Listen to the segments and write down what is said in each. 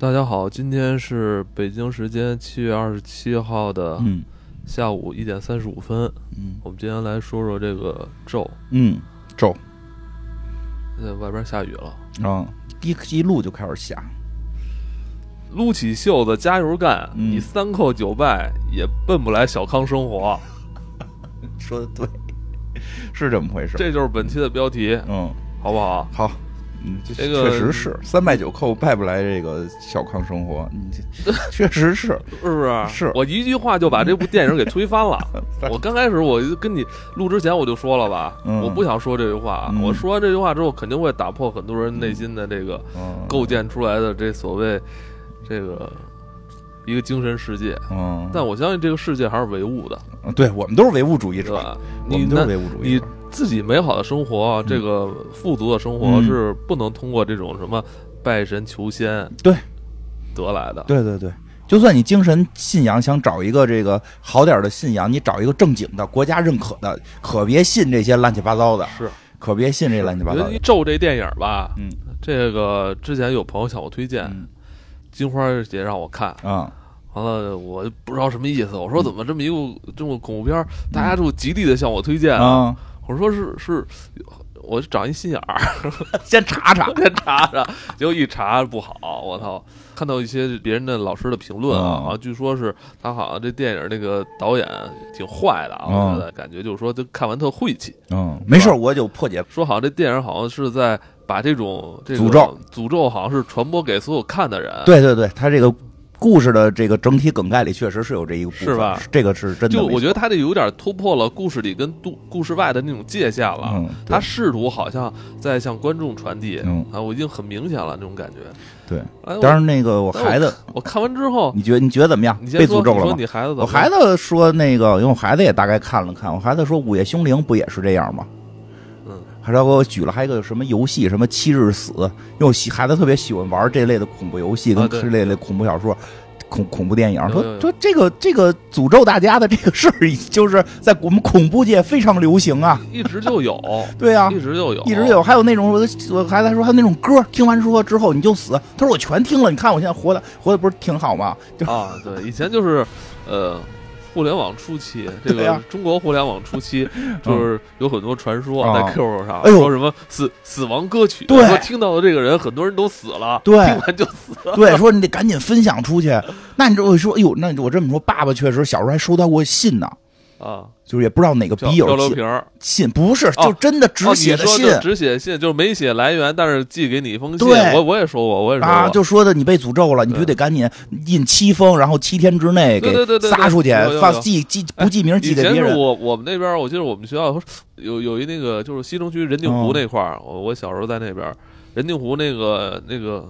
大家好，今天是北京时间七月二十七号的嗯下午一点三十五分。嗯我们今天来说说这个咒。嗯，咒在外边下雨了，啊，一一路就开始下，撸起袖子加油干，嗯你三叩九拜也奔不来小康生活。说的对，是这么回事。这就是本期的标题，嗯，好不好？好，嗯，这这个确实是三拜九叩拜不来这个小康生活，你这 确实是，是不是？是我一句话就把这部电影给推翻了。我刚开始我就跟你录之前我就说了吧，嗯我不想说这句话。嗯我说完这句话之后，肯定会打破很多人内心的这个嗯，构建出来的这所谓这个一个精神世界。嗯，但我相信这个世界还是唯物的，嗯对我们都是唯物主义者？我们都是唯物主义。自己美好的生活，这个富足的生活嗯。是不能通过这种什么拜神求仙对。得来的。对对对，就算你精神信仰想找一个这个好点的信仰，你找一个正经的、国家认可的，可别信这些乱七八糟的，是，可别信这乱七八糟的。咒这电影吧，嗯。这个之前有朋友向我推荐，嗯。金花姐让我看，啊，完了我不知道什么意思。我说怎么这么一个这么恐怖片，大家就极力的向我推荐啊？啊，我说是是，我长一心眼儿，先查查。先查查，结果一查不好，我操！看到一些别人的老师的评论啊，嗯据说是他好像这电影那个导演挺坏的啊，嗯我觉得感觉就是说，就看完特晦气。嗯，没事儿，我就破解。说好像这电影好像是在把这种这个诅咒诅咒好像是传播给所有看的人。对对对，他这个故事的这个整体梗概里确实是有这一个部分，是吧这个是真的。就我觉得他这有点突破了故事里跟故故事外的那种界限了。嗯，他试图好像在向观众传递，嗯啊，我已经很明显了那种感觉。对。当然，那个我孩子，我看完之后，你觉得你觉得怎么样被诅咒了吗？你孩子我孩子说那个，因为我孩子也大概看了看，我孩子说《午夜凶铃》不也是这样吗？嗯，还给我举了还有一个什么游戏，什么七日死，因为我喜孩子特别喜欢玩这类的恐怖游戏跟这类的恐怖小说。恐恐怖电影说说这个这个诅咒大家的这个事儿，就是在我们恐怖界非常流行啊。一直就有，对啊，一直就有，一直有，还有那种我我孩子还说还有那种歌，听完说之后你就死。他说我全听了，你看我现在活的活的不是挺好吗？就啊。对，以前就是，呃。互联网初期，这个中国互联网初期，就是有很多传说啊在 QQ 上，说什么死死亡歌曲，对。说听到的这个人很多人都死了，对。听完就死了。对，说你得赶紧分享出去。那你这我说，哎呦，那我这么说，爸爸确实小时候还收到过信呢，啊，就是也不知道哪个漂笔友寄漂流瓶，信，不是，哦就真的只哦写的信。只写信，就是没写来源，但是寄给你一封信。对。我我也说过，我也说过，啊，就说的你被诅咒了，你必须得赶紧印七封，然后七天之内给撒出去有有，有。放寄寄不记名寄给别人。我我们那边，我记得我们学校有有一那个就是西城区人定湖哦那块儿，我我小时候在那边，人定湖那个那个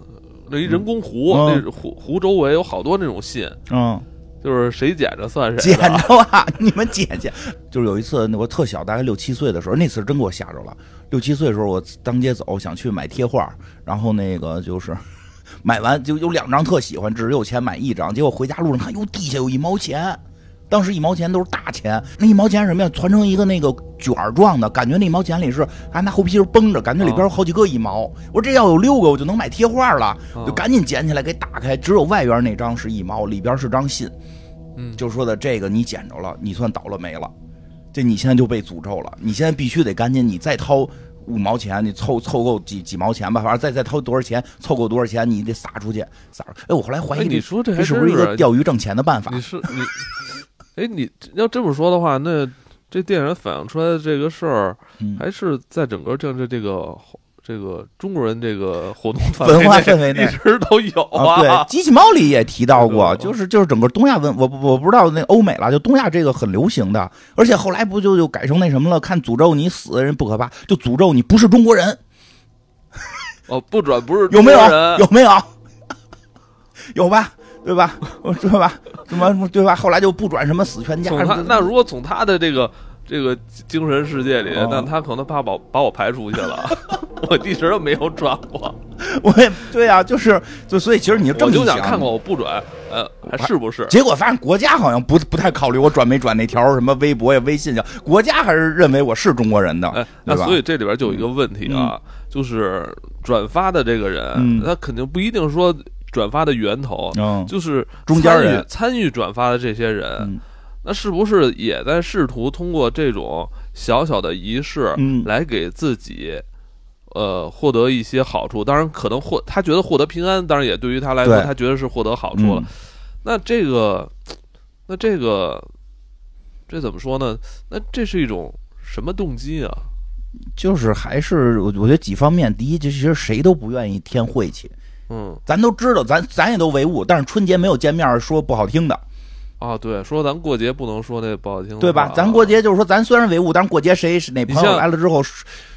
那一人工湖，嗯。那湖湖周围有好多那种信，嗯，就是谁捡着算谁捡。着啊，你们捡捡。就是有一次，我特小，大概六七岁的时候，那次真给我吓着了。六七岁的时候，我当街走，想去买贴画，然后那个就是 买完就有两张特喜欢，只有钱买一张。结果回家路上看，哟，地下有一毛钱。当时一毛钱都是大钱，那一毛钱什么呀？团成一个那个卷儿状的，感觉那一毛钱里是还拿厚皮筋绷着，感觉里边有好几个一毛。我说这要有六个，我就能买贴画了，啊就赶紧捡起来给打开，只有外边那张是一毛，里边是张信。嗯，就说的这个你捡着了，你算倒了霉了，这你现在就被诅咒了，你现在必须得赶紧，你再掏五毛钱，你凑凑够几几毛钱吧，反正再再掏多少钱，凑够多少钱，你得撒出去，撒出。哎，我后来怀哎，疑这你说这是不是一个钓鱼挣钱的办法你？是你，哎，你要这么说的话，那这电影反映出来的这个事儿，嗯，还是在整个政治这个这个中国人这个活动范文化围氛围内一直都有啊，对，机器猫里也提到过，就是就是整个东亚文，我不我不知道那欧美了，就东亚这个很流行的，而且后来不就就改成那什么了？看诅咒你死人不可怕，就诅咒你不是中国人，哦，不准不是有没有？有没有？有吧？对吧？对吧？什么对吧？后来就不转什么死全家。从他那如果从他的这个这个精神世界里，哦那他可能怕把把我排出去了。我一直都没有转过，我也对啊，就是就所以其实你就这我么一想，就想看看我不转，呃，还是不是？结果发现国家好像不不太考虑我转没转那条什么微博呀、微信呀，国家还是认为我是中国人的，哎，那？所以这里边就有一个问题啊，就是转发的这个人，嗯他肯定不一定说转发的源头，嗯，就是中间参与人参与转发的这些人，嗯那是不是也在试图通过这种小小的仪式嗯来给自己？呃，获得一些好处，当然可能获他觉得获得平安，当然也对于他来说，他觉得是获得好处了。嗯那这个，那这个，这怎么说呢？那这是一种什么动机啊？就是还是我我觉得几方面，第一，就其实谁都不愿意添晦气，嗯，咱都知道，咱咱也都唯物，但是春节没有见面说不好听的，啊，对，说咱过节不能说那不好听的，对吧？咱过节就是说，咱虽然唯物，但是过节谁是哪朋友来了之后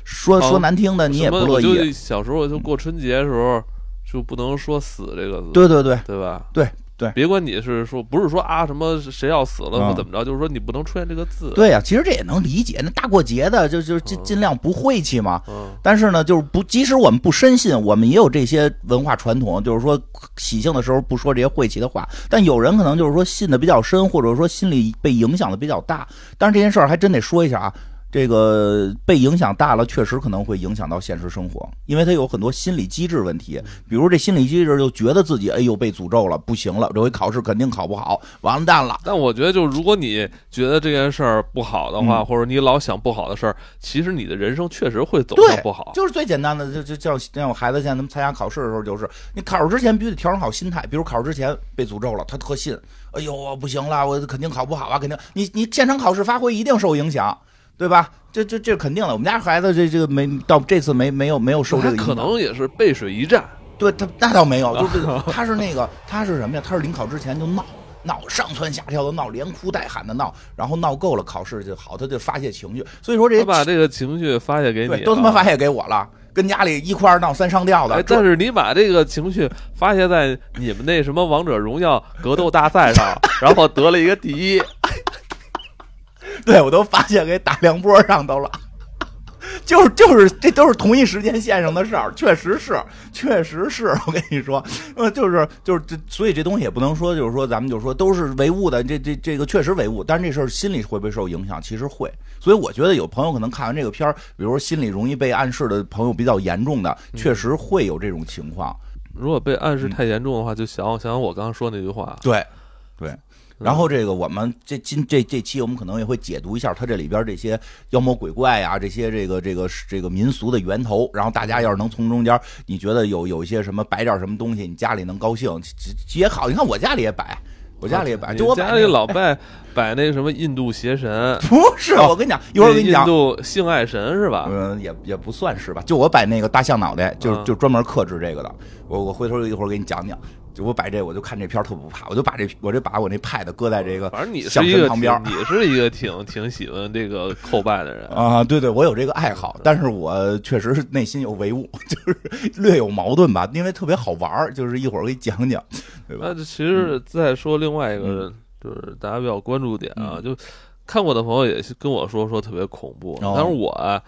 说说难听的，你也不乐意。就小时候就过春节的时候就不能说死这个字，对对对对吧？对对别管你是说不是说啊什么谁要死了啊或怎么着，就是说你不能出现这个字。，对呀、其实这也能理解。那大过节的，就就尽嗯尽量不晦气嘛。嗯但是呢，就是不，即使我们不深信，我们也有这些文化传统，就是说喜庆的时候不说这些晦气的话。但有人可能就是说信的比较深，或者说心里被影响的比较大。但是这件事儿还真得说一下啊，这个被影响大了，确实可能会影响到现实生活，因为他有很多心理机制问题。比如这心理机制就觉得自己哎呦被诅咒了，不行了，这回考试肯定考不好，完蛋了。但我觉得，就如果你觉得这件事儿不好的话，嗯或者你老想不好的事儿，其实你的人生确实会走向不好。就是最简单的，就就叫像我孩子现在他们参加考试的时候，就是你考试之前必须得调整好心态。比如考试之前被诅咒了，他特信，哎呦我不行了，我肯定考不好啊，肯定你你现场考试发挥一定受影响，对吧？这这这肯定的。我们家孩子这这个没到这次没没有没有受这个影响，可能也是背水一战。对他那倒没有，就是 他是那个他是什么呀？他是临考之前就闹。闹上蹿下跳的闹，连哭带喊的闹，然后闹够了，考试就好，他就发泄情绪。所以说这他把这个情绪发泄给你、都他妈发泄给我了，跟家里一哭二闹三上吊的。哎，但是你把这个情绪发泄在你们那什么王者荣耀格斗大赛上，然后得了一个第一，对我都发现给打梁波上头了。就是就是，这都是同一时间线上的事儿，确实是，确实是我跟你说，呃，就是就是这，所以这东西也不能说，就是说咱们就说都是唯物的，这这这个确实唯物，但是这事儿心里会不会受影响？其实会，所以我觉得有朋友可能看完这个片儿，比如说心里容易被暗示的朋友比较严重的，确实会有这种情况。如果被暗示太严重的话，就想想想我刚刚说那句话，对，对。然后这个我们这今这这期我们可能也会解读一下它这里边这些妖魔鬼怪呀、这些这个这个这个民俗的源头。然后大家要是能从中间，你觉得有有一些什么摆点什么东西，你家里能高兴也好。你看我家里也摆，我家里也摆，就我家里老拜 摆那个什么印度邪神，不是，我跟你讲，一会儿我跟你讲印。度性爱神是吧？嗯，也也不算是吧，就我摆那个大象脑袋，就嗯就专门克制这个的。我我回头一会儿给你讲讲，就我摆这，我就看这片儿特不怕，我就把这我这把我那 pad 搁在这个反正你是一个旁边儿，你是一个挺挺喜欢这个叩拜的人。啊，对对，我有这个爱好，但是我确实是内心有唯物，就是略有矛盾吧，因为特别好玩儿，就是一会儿给你讲讲，对吧？那其实嗯再说另外一个，就是大家比较关注点啊，就看过的朋友也是跟我说说特别恐怖，哦但是我啊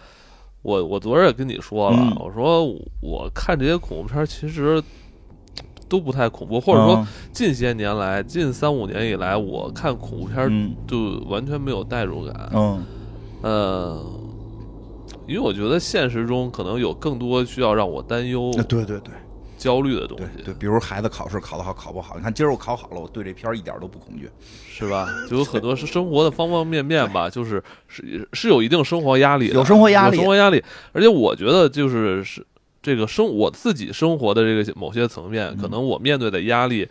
我我昨儿也跟你说了，嗯我说我看这些恐怖片儿其实。都不太恐怖，或者说嗯近些年来，近三五年以来，我看恐怖片就完全没有代入感。嗯呃，因为我觉得现实中可能有更多需要让我担忧、呃对对对焦虑的东对西，对，比如孩子考试考得好考不好，你看今儿我考好了，我对这片儿一点都不恐惧，是吧？就有很多是生活的方方面面吧，就是是是有一定生活压力的，有生活压力有生活压力。而且我觉得就是是这个生我自己生活的这个某些层面，嗯可能我面对的压力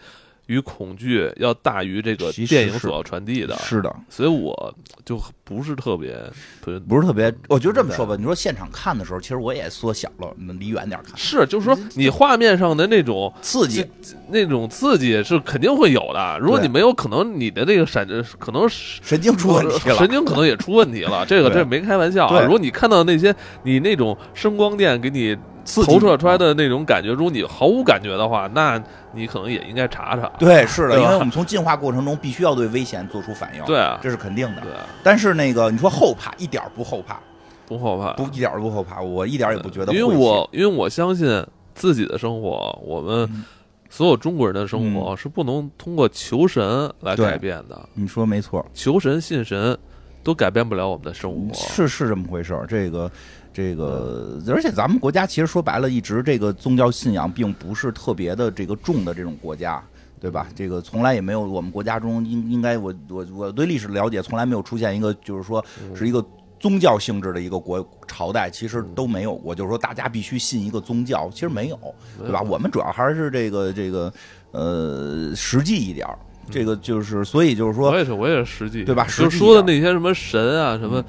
与恐惧要大于这个电影所要传递的，是的，所以我就不是特别特别不是特别，我觉得这么说吧，你说现场看的时候，其实我也缩小了，离远点看，是，就是说你画面上的那种刺激，那种刺激是肯定会有的。如果你没有，可能你的这个闪可能神经出问题了，神经可能也出问题了。这个这没开玩笑啊。对如果你看到那些你那种声光电给你投射出来的那种感觉，如果你毫无感觉的话，那你可能也应该查查。对，是的，因为我们从进化过程中必须要对危险做出反应，对啊这是肯定的。对啊，但是那个你说后怕，一点儿不后怕，不后怕。不一点儿都不后怕，我一点儿也不觉得因。为我因为我相信自己的生活，我们嗯所有中国人的生活是不能通过求神来改变的。你说没错，求神信神都改变不了我们的生活。是是这么回事儿。这个这个，而且咱们国家其实说白了，一直这个宗教信仰并不是特别的这个重的这种国家，对吧？这个从来也没有我们国家中应应该我我我对历史了解，从来没有出现一个就是说是一个宗教性质的一个国朝代，其实都没有过。就是说大家必须信一个宗教，其实没有，对吧？我们主要还是这个这个呃实际一点儿。这个就是，所以就是说我，也是，我也是实际，对吧？就说的那些什么神啊，什么，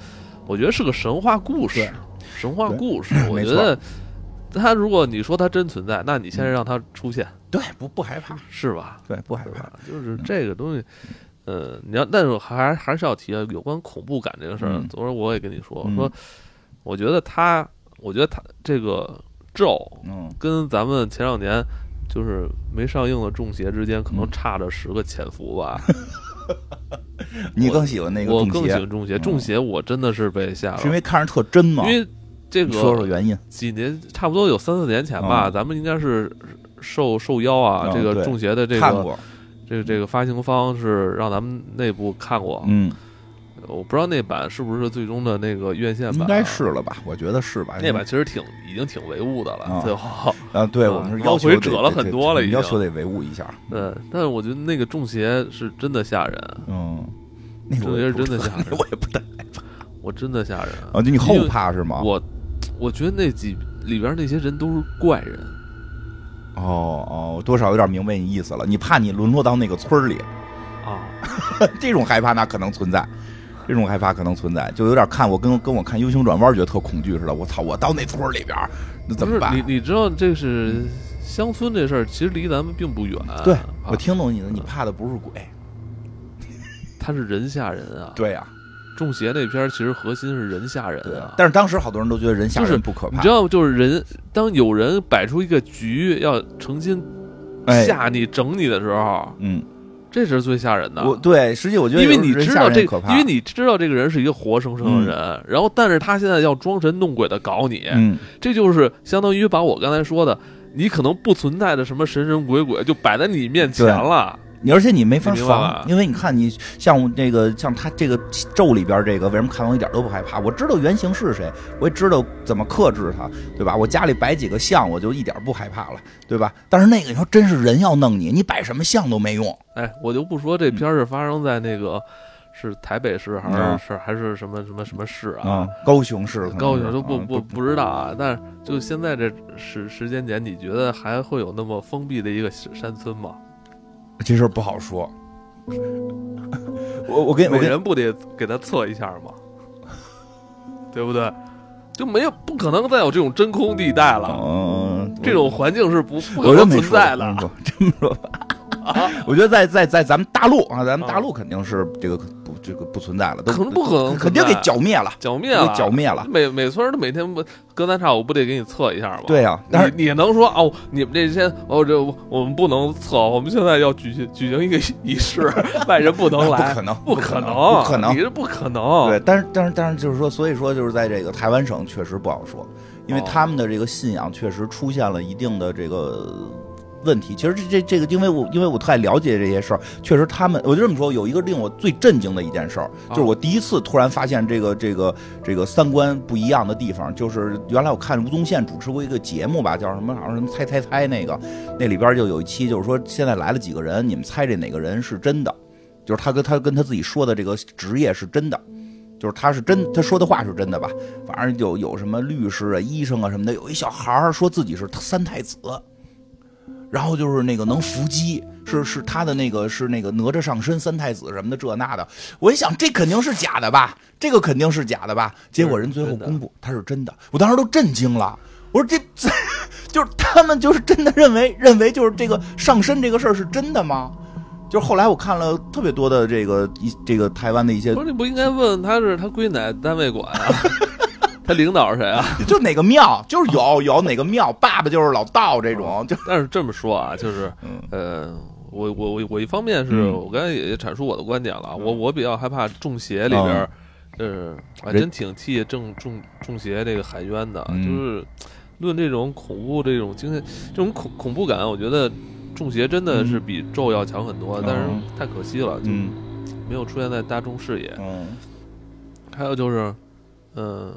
我觉得是个神话故事对，神话故事。我觉得他如果你说他真存在，那你现在让他出现，对不不害怕，是吧？对不害怕，？就是这个东西，呃，你要，但是我还还是要提啊，有关恐怖感这个事儿。嗯。昨儿我也跟你说，说，我觉得他，我觉得他这个咒嗯。跟咱们前两年就是没上映的《中邪》之间，可能嗯。差着十个潜伏吧。你更喜欢那个我更喜欢中邪，嗯。中邪我真的是被吓了，是因为看着特真吗？因为这个说说个原因。几年差不多有三四年前吧，嗯咱们应该是受受邀啊，嗯这个中邪的这个看过，这个这个发行方是让咱们内部看过，嗯，我不知道那版是不是最终的那个院线版、啊应该是。了吧？我觉得是吧？那版其实挺已经挺唯物的了，啊最后，啊，对嗯我们是求得回折了很多了已经得要求得维物一下。对，但是我觉得那个中邪是真的吓人，嗯，那个中邪是真的吓人，我也不太我真的吓人。啊，就你后怕是吗？我我觉得那几里边那些人都是怪人，哦哦，多少有点明白你意思了。你怕你沦落到那个村儿里，啊，这种害怕那可能存在，这种害怕可能存在，就有点看我跟跟我看 U 型转弯觉得特恐惧似的。我操，我到那村儿里边儿，那怎么办你？你知道这是乡村这事儿，其实离咱们并不远。对啊我听懂你的，你怕的不是鬼，他是人吓人啊。对呀、中邪那片儿其实核心是人吓人对啊。但是当时好多人都觉得人吓就是人不可怕，你知道吗？就是人，当有人摆出一个局要诚心哎，吓你、整你的时候，嗯，这是最吓人的。我对，实际我觉得因为你知道这因为你知道这个人是一个活生生的人，然后但是他现在要装神弄鬼的搞你，嗯，这就是相当于把我刚才说的，你可能不存在的什么神神鬼鬼就摆在你面前了。你而且你没法防，因为你看你像这个像他这个咒里边这个，为什么看我一点都不害怕？我知道原型是谁，我也知道怎么克制他，对吧？我家里摆几个像，我就一点不害怕了，对吧？但是那个你说真是人要弄你，你摆什么像都没用。哎，我就不说这片儿是发生在那个是台北市还嗯是是还是什么什么什么市啊？啊，高雄市高雄都不啊不不知道啊，但是就现在这时时间点，你觉得还会有那么封闭的一个山村吗？这事儿不好说。我我跟我跟每人不得给他测一下吗？对不对？就没有不可能再有这种真空地带了，嗯，这种环境是不不存在的我跟你说这么说吧，啊！我觉得在在在咱们大陆啊，咱们大陆肯定是这个不这个不存在了，都可能不可能肯定给剿灭了，剿灭了，给剿灭了。每每村儿都每天不隔三差五不得给你测一下吗？对呀、但是你你能说哦，你们这些哦，这我们不能测，我们现在要举行举行一个仪式，外人不能来，不可能，不可能，不可能你。是不可能。对，但是但是但是就是说，所以说就是在这个台湾省确实不好说，因为哦他们的这个信仰确实出现了一定的这个问题。其实这这这个，因为我因为我太了解这些事儿，确实他们我就这么说，有一个令我最震惊的一件事儿，就是我第一次突然发现这个这个这个三观不一样的地方，就是原来我看吴宗宪主持过一个节目吧，叫什么好像什么猜猜猜那个，那里边就有一期就是说现在来了几个人，你们猜这哪个人是真的？就是他跟他跟他自己说的这个职业是真的。就是他是真，他说的话是真的吧？反正有有什么律师啊、医生啊什么的，有一小孩儿说自己是三太子，然后就是那个能伏击，是是他的那个是那个哪吒上身三太子什么的这那的。我一想，这肯定是假的吧？这个肯定是假的吧？结果人最后公布他是真的，我当时都震惊了。我说这这 就是他们就是真的认为认为就是这个上身这个事儿是真的吗？就是后来我看了特别多的这个一这个台湾的一些不是你不应该问他是他归哪单位管啊？他领导是谁啊？就哪个庙，就是有有哪个庙，爸爸就是老道这种，就但是这么说啊，就是嗯。呃，我我我我一方面是嗯。我刚才也阐述我的观点了，我我比较害怕中邪里边儿，呃，还人真挺替正中中邪这个喊冤的，嗯。就是论这种恐怖这种精神这种恐恐怖感，我觉得中邪真的是比咒要强很多，但是嗯太可惜了，就嗯。没有出现在大众视野。嗯。还有就是，嗯、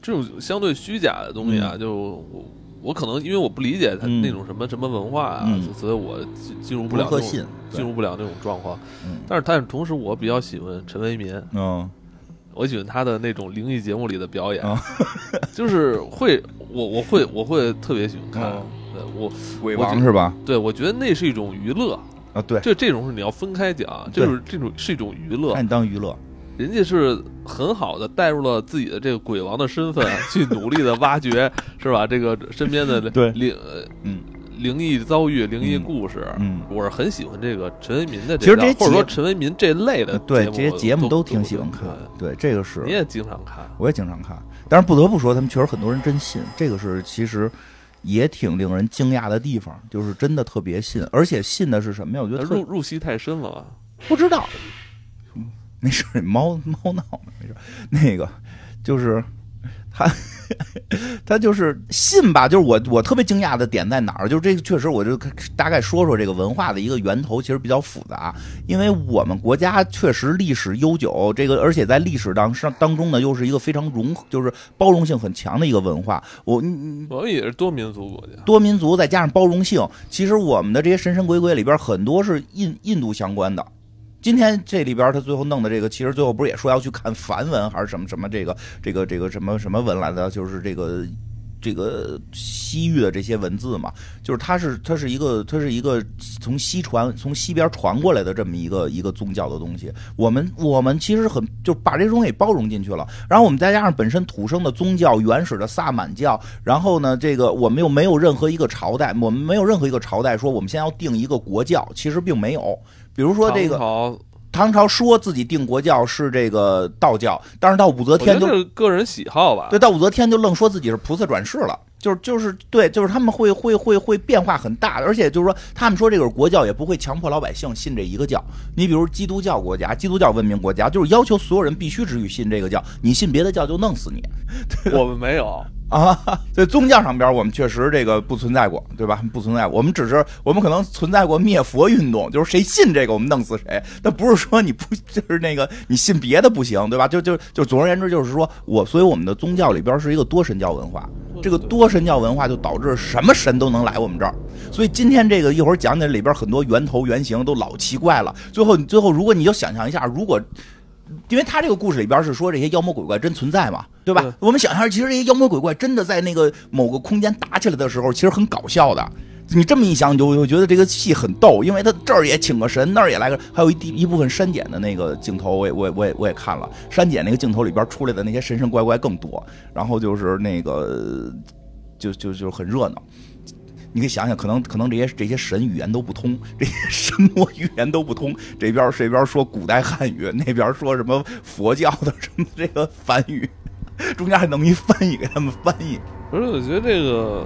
这种相对虚假的东西啊，就我我可能因为我不理解他嗯。那种什么什么文化啊，嗯。所以我进进入不不了那种可信，进入不了那种状况。嗯。但是但是同时，我比较喜欢陈为民，嗯。我喜欢他的那种灵异节目里的表演，嗯。就是会我我会我会特别喜欢看。嗯。对我鬼我觉王是吧？对我觉得那是一种娱乐，啊，对，这这种是你要分开讲，这就是这种是一种娱乐看，你当娱乐，人家是很好的带入了自己的这个鬼王的身份，去努力的挖掘，是吧？这个身边的 对灵呃嗯灵异遭遇、灵异嗯故事，嗯。我是很喜欢这个陈为民的其实这些或者说陈为民这类的呃对这些节目都挺喜欢看，对这个是对你也经常看，我也经常看，但是不得不说，他们确实很多人真信，这个是其实也挺令人惊讶的地方，就是真的特别信，而且信的是什么呀？我觉得入入戏太深了吧？不知道，没事儿，猫猫闹，没事儿，那个就是他。他就是信吧，就是我我特别惊讶的点在哪儿？就是这个确实，我就大概说说这个文化的一个源头，其实比较复杂。因为我们国家确实历史悠久，这个而且在历史当上当中呢，又是一个非常融，就是包容性很强的一个文化。我你我们也是多民族国家，多民族再加上包容性，其实我们的这些神神鬼鬼里边很多是印印度相关的。今天这里边他最后弄的这个，其实最后不是也说要去看梵文还是什么什么这个这个这个什么什么文来的，就是这个这个西域的这些文字嘛，就是它是它是一个它是一个从西传从西边传过来的这么一个一个宗教的东西。我们我们其实很就把这东西给包容进去了，然后我们再加上本身土生的宗教原始的萨满教，然后呢，这个我们又没有任何一个朝代，我们没有任何一个朝代说我们先要定一个国教，其实并没有。比如说这个唐朝，说自己定国教是这个道教，但是到武则天就是个人喜好吧。对，到武则天就愣说自己是菩萨转世了，就是就是对，就是他们会会会会变化很大，而且就是说，他们说这个是国教，也不会强迫老百姓信这一个教。你比如基督教国家、基督教文明国家，就是要求所有人必须只许信这个教，你信别的教就弄死你 我们没有，啊！在宗教上边，我们确实这个不存在过，对吧？不存在过，我们只是我们可能存在过灭佛运动，就是谁信这个我们弄死谁，但不是说你不 就是那个你信别的不行，对吧？就就就总而言之，就是说我，所以我们的宗教里边是一个多神教文化。这个多神教文化就导致什么神都能来我们这儿，所以今天这个一会儿讲解里边很多源头原型都老奇怪了。最后，最后如果你就想象一下，如果因为他这个故事里边是说这些妖魔鬼怪真存在嘛，对吧？对我们想象，其实这些妖魔鬼怪真的在那个某个空间打起来的时候，其实很搞笑的。你这么一想，你就会觉得这个戏很逗，因为他这儿也请个神，那儿也来个，还有一一部分删减的那个镜头，我也我也我也我也看了，删减那个镜头里边出来的那些神神怪怪更多，然后就是那个就就就很热闹。你可以想想，可能可能这些这些神语言都不通，这些 神魔语言都不通。这边这边说古代汉语，那边说什么佛教的什么这个梵语，中间还弄一翻译给他们翻译。不是，我觉得这个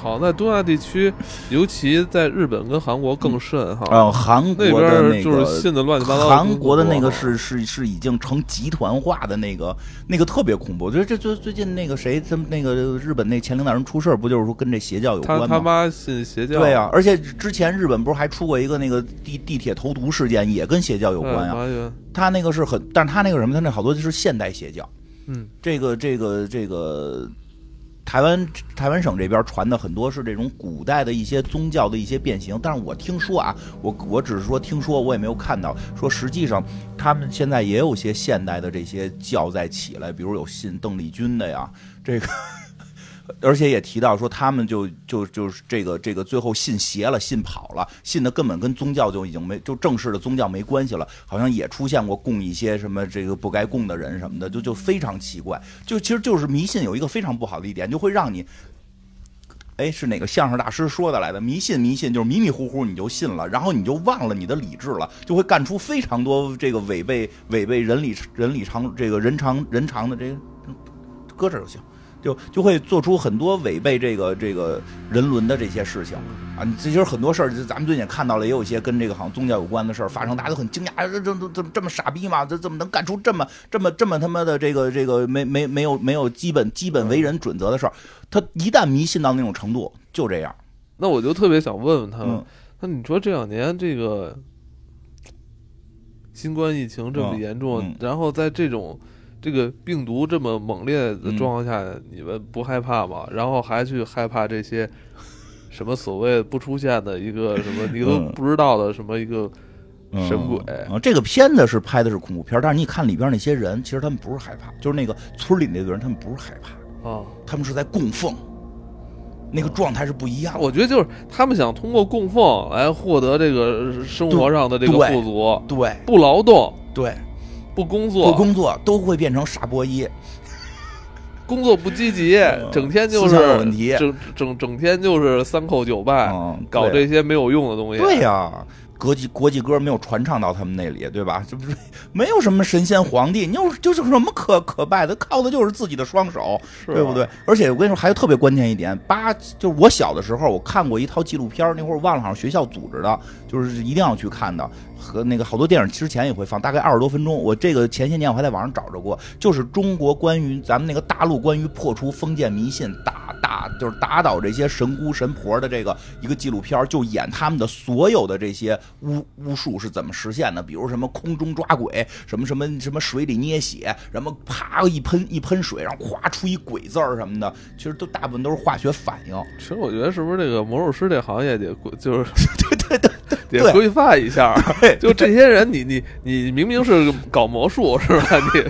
好像在东亚地区，尤其在日本跟韩国更甚哈。呃，韩国那个就是信的乱七八糟。韩国的那个是是是已经成集团化的那个那个特别恐怖。我觉得这最最近那个谁，他们那个日本那前领导人出事儿，不就是说跟这邪教有关吗？他妈信邪教。对呀、而且之前日本不是还出过一个那个地地铁投毒事件，也跟邪教有关呀、他那个是很，但是他那个什么，他那好多就是现代邪教。嗯，这个这个这个，台湾台湾省这边传的很多是这种古代的一些宗教的一些变形，但是我听说啊，我我只是说听说，我也没有看到，说实际上他们现在也有些现代的这些教在起来，比如有信邓丽君的呀，这个。而且也提到说，他们就就就是这个这个最后信邪了，信跑了，信的根本跟宗教就已经没就正式的宗教没关系了，好像也出现过供一些什么这个不该供的人什么的，就就非常奇怪。就其实就是迷信有一个非常不好的一点，就会让你。哎，是哪个相声大师说的来的？迷信迷信就是迷迷糊糊你就信了，然后你就忘了你的理智了，就会干出非常多这个违背违背人理人理常这个人常人常的这个，搁这就行。就就会做出很多违背这个这个人伦的这些事情啊！你其实很多事儿，就咱们最近看到了，也有一些跟这个好像宗教有关的事儿发生，大家都很惊讶，这这这这这么傻逼吗？这怎么能干出这么这么这么他妈的这个这个没没没有没有基本基本为人准则的事儿？他一旦迷信到那种程度，就这样。那我就特别想问问他那你说这两年这个新冠疫情这么嗯严重，嗯然后在这种这这个病毒这么猛烈的嗯状况下，你们不害怕吗？然后还去害怕这些 什么所谓不出现的一个 什么你都嗯不知道的什么一个神鬼？嗯啊，这个片子是拍的是恐怖片，但是你看里边那些人，其实他们不是害怕，就是那个村里那个人，他们不是害怕，啊，他们是在供奉，那个状态是不一样的。我觉得就是他们想通过供奉来获得这个生活上的这个富足，对不劳动、对，不工作、不工作都会变成傻波一。工作不积极，整天就是问题整整整天就是三叩九拜，嗯，搞这些没有用的东西。对呀、国际国际歌没有传唱到他们那里，对吧？这不是没有什么神仙皇帝，你有就是什么可可拜的，靠的就是自己的双手，对不对？而且我跟你说，还有特别关键一点，八就是我小的时候，我看过一套纪录片，那会儿忘了，好像学校组织的，就是一定要去看的。和那个好多电影之前也会放，大概二十多分钟。我这个前些年我还在网上找着过，就是中国关于咱们那个大陆关于破除封建迷信、打打就是打倒这些神姑神婆的这个一个纪录片，就演他们的所有的这些巫巫术是怎么实现的，比如什么空中抓鬼，什么什么什么水里捏血，什么啪一喷一喷水，然后咵出一鬼字儿什么的，其实都大部分都是化学反应。其实我觉得是不是这个魔术师这行业得就是对对对得规范一下？就这些人，你你你明明是搞魔术是吧？你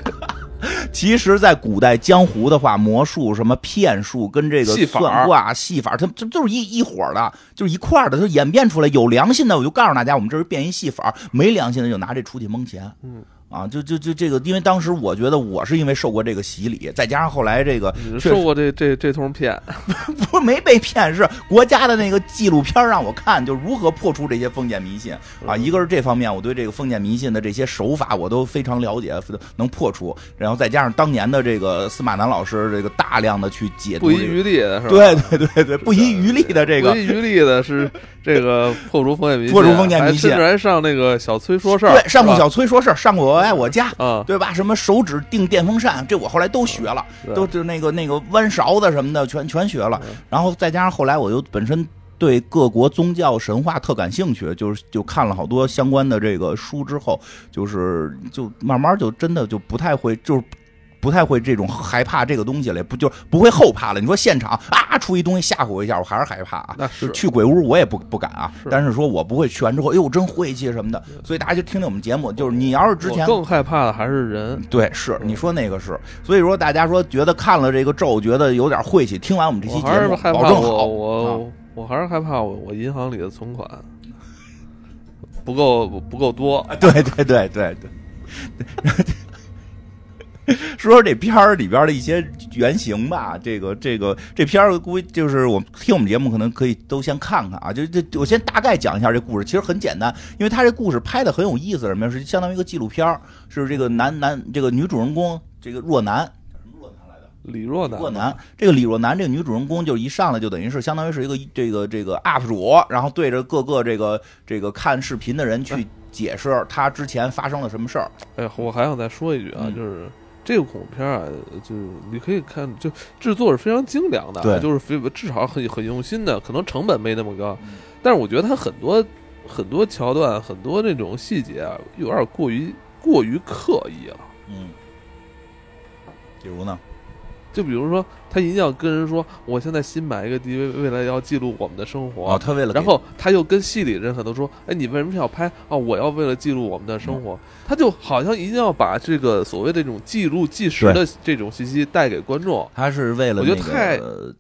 其实，在古代江湖的话，魔术、什么骗术跟这个算卦、戏法，它这就是一一伙的，就是一块儿的，它演变出来。有良心的，我就告诉大家，我们这是变一戏法；没良心的，就拿这出去蒙钱。嗯。啊，就就就这个，因为当时我觉得我是因为受过这个洗礼，再加上后来这个受过这这这通骗？不是没被骗，是国家的那个纪录片让我看，就如何破除这些封建迷信啊。一个是这方面，我对这个封建迷信的这些手法我都非常了解，能破除。然后再加上当年的这个司马南老师这个大量的去解读这个，不遗余力的是吧？对对对对，不遗余力的这个不遗余力的是这个破除封建迷信，破除封建迷信还甚至还上那个小崔说事儿，对，上过小崔说事儿，上过我爱我家。啊，对吧？什么手指定电风扇，这我后来都学了，对都就那个那个弯勺子什么的，全全学了。然后再加上后来我又本身对各国宗教神话特感兴趣，就是就看了好多相关的这个书之后，就是就慢慢就真的就不太会，就是。不太会这种害怕这个东西了，不就不会后怕了？你说现场啊出一东西吓唬我一下，我还是害怕啊。那是去鬼屋我也不不敢啊，是但是说我不会去完之后，哎呦真晦气什么的。所以大家就听听我们节目，就是你要是之前更害怕的还是人。对，是你说那个是，所以说大家说觉得看了这个咒，觉得有点晦气，听完我们这期节目，保证好。我我、啊我还是害怕我我银行里的存款 不够不够多。啊对对对对对。说说这片儿里边的一些原型吧，这个这个这片儿估计就是我们听我们节目可能可以都先看看啊，就这我先大概讲一下这故事，其实很简单，因为他这故事拍的很有意思，什么呀？是相当于一个纪录片儿是这个男男这个女主人公这个若男李若男，若男，这个李若男这个女主人公就一上来就等于是相当于是一个这个这个 UP 主，然后对着各个这个这个看视频的人去解释他之前发生了什么事儿。哎，我还想再说一句啊，嗯就是这个恐怖片啊，就是你可以看，就制作是非常精良的啊，就是非至少很很用心的，可能成本没那么高，嗯但是我觉得它很多很多桥段，很多那种细节啊，有点过于过于刻意了。嗯，比如呢？就比如说，他一定要跟人说，我现在新买一个 DV，未来要记录我们的生活。哦，他为了然后他又跟戏里人很多说：“哎，你为什么要拍啊？我要为了记录我们的生活。嗯他就好像一定要把这个所谓的这种记录计时的这种信息带给观众。他是为了我觉得太个。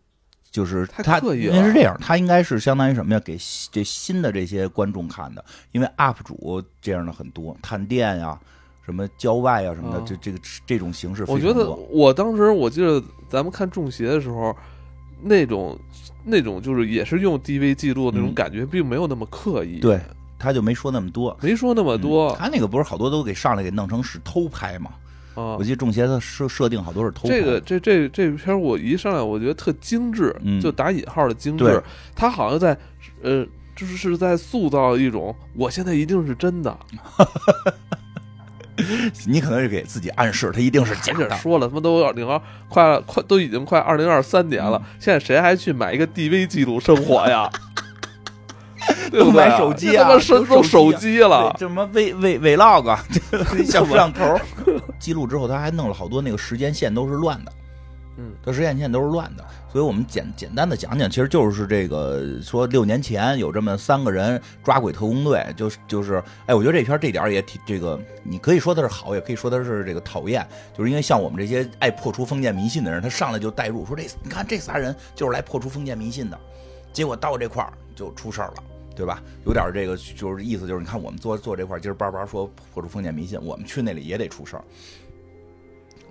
就是太他，刻意了因为是这样，他应该是相当于什么呀？给这新的这些观众看的，因为 UP 主这样的很多，探店呀、什么郊外啊什么的，啊这这个这种形式我觉得。我当时我记得咱们看《中邪》的时候，那种那种就是也是用 DV 记录的那种嗯感觉，并没有那么刻意。对，他就没说那么多。没说那么多嗯他那个不是好多都给上来给弄成是偷拍嘛？啊我。记得中邪他设设定好多是偷拍。这个这这这片儿我一上来我觉得特精致，嗯就打引号的精致对。他好像在呃，就是是在塑造一种我现在一定是真的。你可能是给自己暗示，他一定是假的。说了，他妈都二零二快快都已经快二零二三年了，嗯现在谁还去买一个 DV 记录生活呀？对不对都买啊？手机啊他妈是都都手手机了什么 V V Vlog，摄像头，记录之后，他还弄了好多那个时间线都是乱的。嗯，他时间线都是乱的，所以我们简简单的讲讲，其实就是这个说六年前有这么三个人抓鬼特工队，就是就是，哎，我觉得这片这点也挺这个，你可以说它是好，也可以说它是这个讨厌，就是因为像我们这些爱破除封建迷信的人，他上来就带入说这你看这仨人就是来破除封建迷信的，结果到这块儿就出事儿了。对吧？有点这个就是意思，就是你看我们做做这块儿，今儿叭叭说破除封建迷信，我们去那里也得出事儿。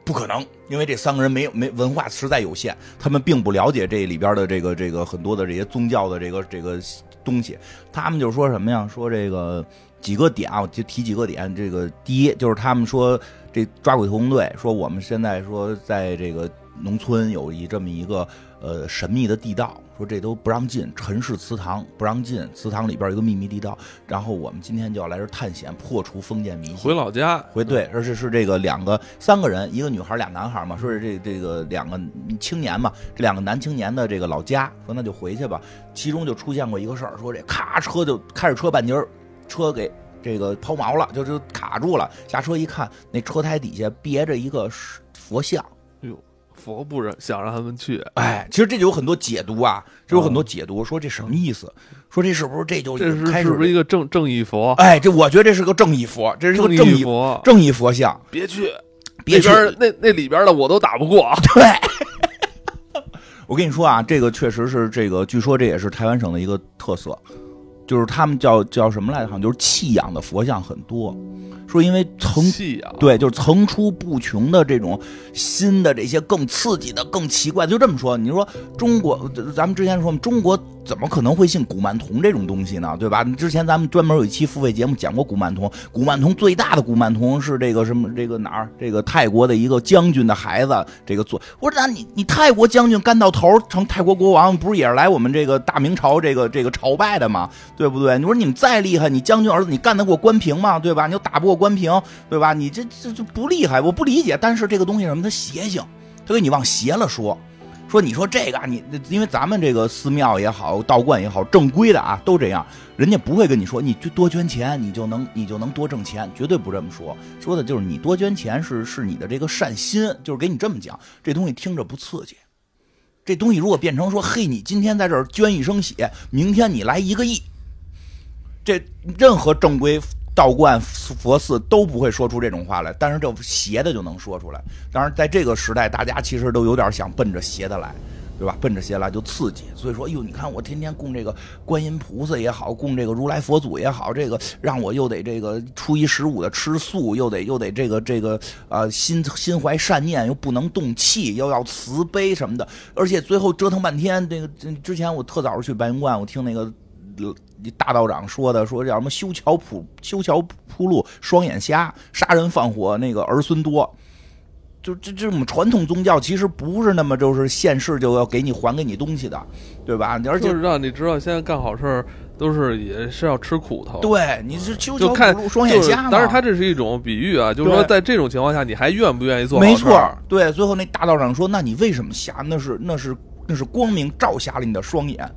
不可能，因为这三个人没有没文化实在有限，他们并不了解这里边的这个这个很多的这些宗教的这个这个东西。他们就说什么呀？说这个几个点啊，我就提几个点。这个第一就是他们说这抓鬼特工队说我们现在说在这个农村有一这么一个呃神秘的地道，说这都不让进，陈氏祠堂不让进，祠堂里边有一个秘密地道，然后我们今天就要来这探险，破除封建迷信。回老家，回对，而且是这个两个三个人，一个女孩俩男孩嘛，说是这这个两个青年嘛，这两个男青年的这个老家，说那就回去吧。其中就出现过一个事儿，说这咔车就开着车半截儿，车给这个抛锚了，就就卡住了。下车一看，那车胎底下别着一个佛像。哟，佛不让想让他们去，哎，其实这就有很多解读啊，这有很多解读，说这什么意思？说这是不是这就这是开始是不是一个正正义佛？哎，这我觉得这是个正义佛，这是个正正义佛，正义佛像，别去，别去那那里边的我都打不过。对，我跟你说啊，这个确实是这个，据说这也是台湾省的一个特色，就是他们叫叫什么来着？好像就是弃养的佛像很多，说因为层！对，就是层出不穷的这种新的这些更刺激的、更奇怪的，就这么说。你说中国，咱们之前说中国怎么可能会信古曼童这种东西呢？对吧？之前咱们专门有一期付费节目讲过古曼童，古曼童最大的古曼童是这个什么？这个哪儿？这个泰国的一个将军的孩子，这个做。我说那你你泰国将军干到头成泰国国王，不是也是来我们这个大明朝这个这个朝拜的吗？对不对？你说你们再厉害，你将军儿子你干得过关平吗？对吧？你又打不过关平，对吧？你这这就不厉害，我不理解。但是这个东西什么？它邪性，它给你往邪了说。说你说这个啊，你因为咱们这个寺庙也好，道观也好，正规的啊都这样，人家不会跟你说你就多捐钱，你就能你就能多挣钱，绝对不这么说。说的就是你多捐钱是是你的这个善心，就是给你这么讲。这东西听着不刺激。这东西如果变成说，嘿，你今天在这儿捐一升血，明天你来一个亿，这任何正规道观、佛寺都不会说出这种话来，但是这邪的就能说出来。当然，在这个时代，大家其实都有点想奔着邪的来，对吧？奔着邪来就刺激。所以说，哟，你看我天天供这个观音菩萨也好，供这个如来佛祖也好，这个让我又得这个初一十五的吃素，又得又得这个这个呃心心怀善念，又不能动气，又要慈悲什么的，而且最后折腾半天。这个之前我特早去白云观，我听那个。大道长说的，说叫什么修桥铺修桥铺路，双眼瞎，杀人放火，那个儿孙多。就这这种传统宗教其实不是那么就是现世就要给你还给你东西的，对吧？而且就是让你知道，现在干好事儿都是也是要吃苦头。对，你是修桥铺路，双眼瞎嘛。当然，他这是一种比喻啊，就是说在这种情况下，你还愿不愿意做好没错？，对。最后那大道长说：“那你为什么瞎？那是那是那是光明照瞎了你的双眼。”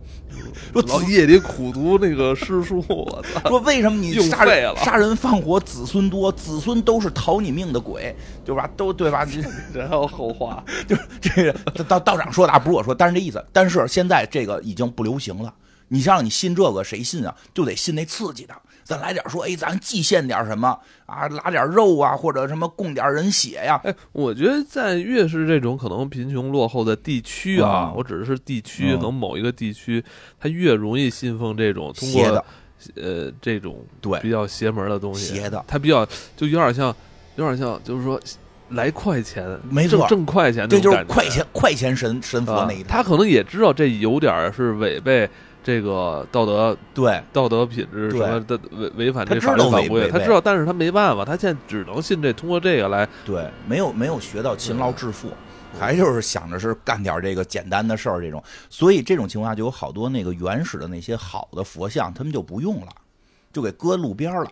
说老夜里苦读那个诗书，我操！说为什么你用杀人杀人放火，子孙多，子孙都是讨你命的鬼，对吧？都对吧？这 这还有后话，就是这个道道长说的啊，不是我说，但是这意思。但是现在这个已经不流行了，你让你信这个，谁信啊？就得信那刺激的。咱来点说，哎，咱祭献点什么啊？拉点肉啊，或者什么供点人血呀、哎，我觉得在越是这种可能贫穷落后的地区啊，嗯我指的是地区，嗯可能某一个地区，它越容易信奉这种通邪的过，呃这种对比较邪门的东西，邪的它比较就有点像，有点像，就是说来快钱，没错挣挣快钱那这就是快钱快钱神神佛啊那一套。他可能也知道这有点儿是违背这个道德对道德品质什对么的违违反这法律法规，他知道，但是他没办法，他现在只能信这，通过这个来对，没有没有学到勤劳致富，还就是想着是干点这个简单的事儿这种，所以这种情况下就有好多那个原始的那些好的佛像，他们就不用了，就给搁路边了。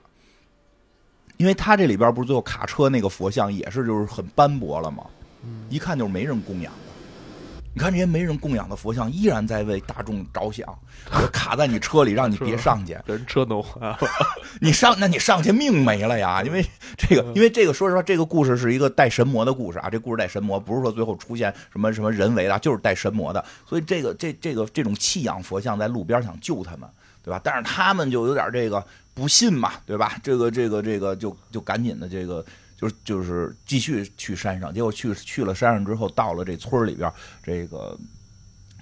因为他这里边不是最后卡车那个佛像也是就是很斑驳了吗？一看就是没人供养的。你看这些没人供养的佛像，依然在为大众着想，就卡在你车里，让你别上去。人车弄坏了，你上，那你上去命没了呀！因为这个，因为这个，说实话，这个故事是一个带神魔的故事啊。这故事带神魔，不是说最后出现什么什么人为的，就是带神魔的。所以这个这这个这种弃养佛像在路边想救他们，对吧？但是他们就有点这个不信嘛，对吧？这个这个这个就就赶紧的这个。就就是继续去山上，结果去去了山上之后，到了这村里边，这个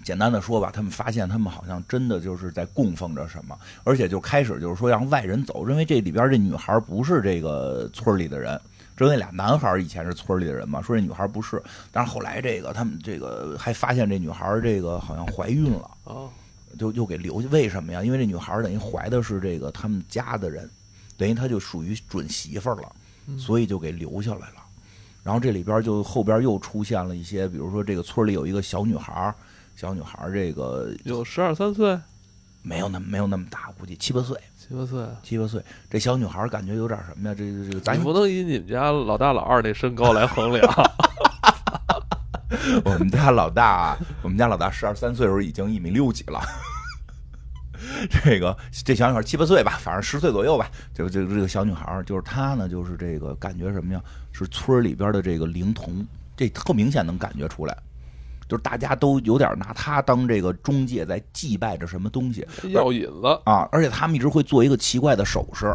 简单的说吧，他们发现他们好像真的就是在供奉着什么，而且就开始就是说让外人走，认为这里边这女孩不是这个村里的人，只有那俩男孩以前是村里的人嘛，说这女孩不是，但是后来这个他们这个还发现这女孩这个好像怀孕了啊，就又给留下，为什么呀？因为这女孩等于怀的是这个他们家的人，等于她就属于准媳妇了。所以就给留下来了，然后这里边就后边又出现了一些，比如说这个村里有一个小女孩，小女孩这个有十二三岁，没有那没有那么大，估计七八岁，七八岁，七八岁。这小女孩感觉有点什么呀？这这个咱不能以你们家老大老二那身高来衡量。我们家老大，我们家老大十二三岁的时候已经一米六几了。这个这小女孩七八岁吧，反正十岁左右吧。就这这个小女孩，就是她呢，就是这个感觉什么呀？是村里边的这个灵童，这特明显能感觉出来。就是大家都有点拿她当这个中介，在祭拜着什么东西，药引子啊！而且他们一直会做一个奇怪的手势，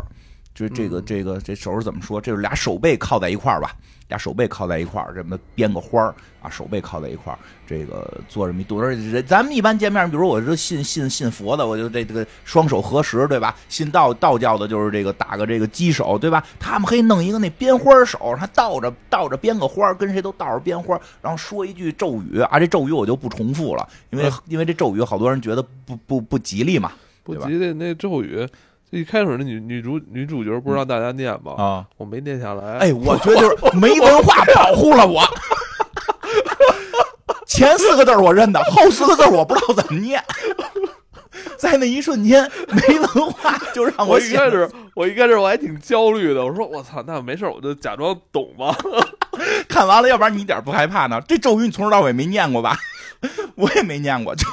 就这个这个这手是怎么说？这是俩手背靠在一块儿吧？俩手背靠在一块儿，这么编个花儿啊，手背靠在一块儿，这个做这么一动作。人咱们一般见面，比如我是信信信佛的，我就这这个双手合十，对吧？信道道教的，就是这个打个这个鸡手，对吧？他们可以弄一个那编花手，他倒着倒着编个花，跟谁都倒着编花，然后说一句咒语啊，这咒语我就不重复了，因为因为这咒语好多人觉得不不不吉利嘛，不吉利那咒语。一开始那女女主女主角不是让大家念吗？啊，我没念下来。哎，我觉得就是 没文化保护了我。前四个字我认得，后四个字我不知道怎么念。在那一瞬间，没文化就让我一开始我一开始我还挺焦虑的。我说我操，那没事，我就假装懂吧。看完了，要不然你一点不害怕呢？这咒语你从头到尾没念过吧？我也没念过，就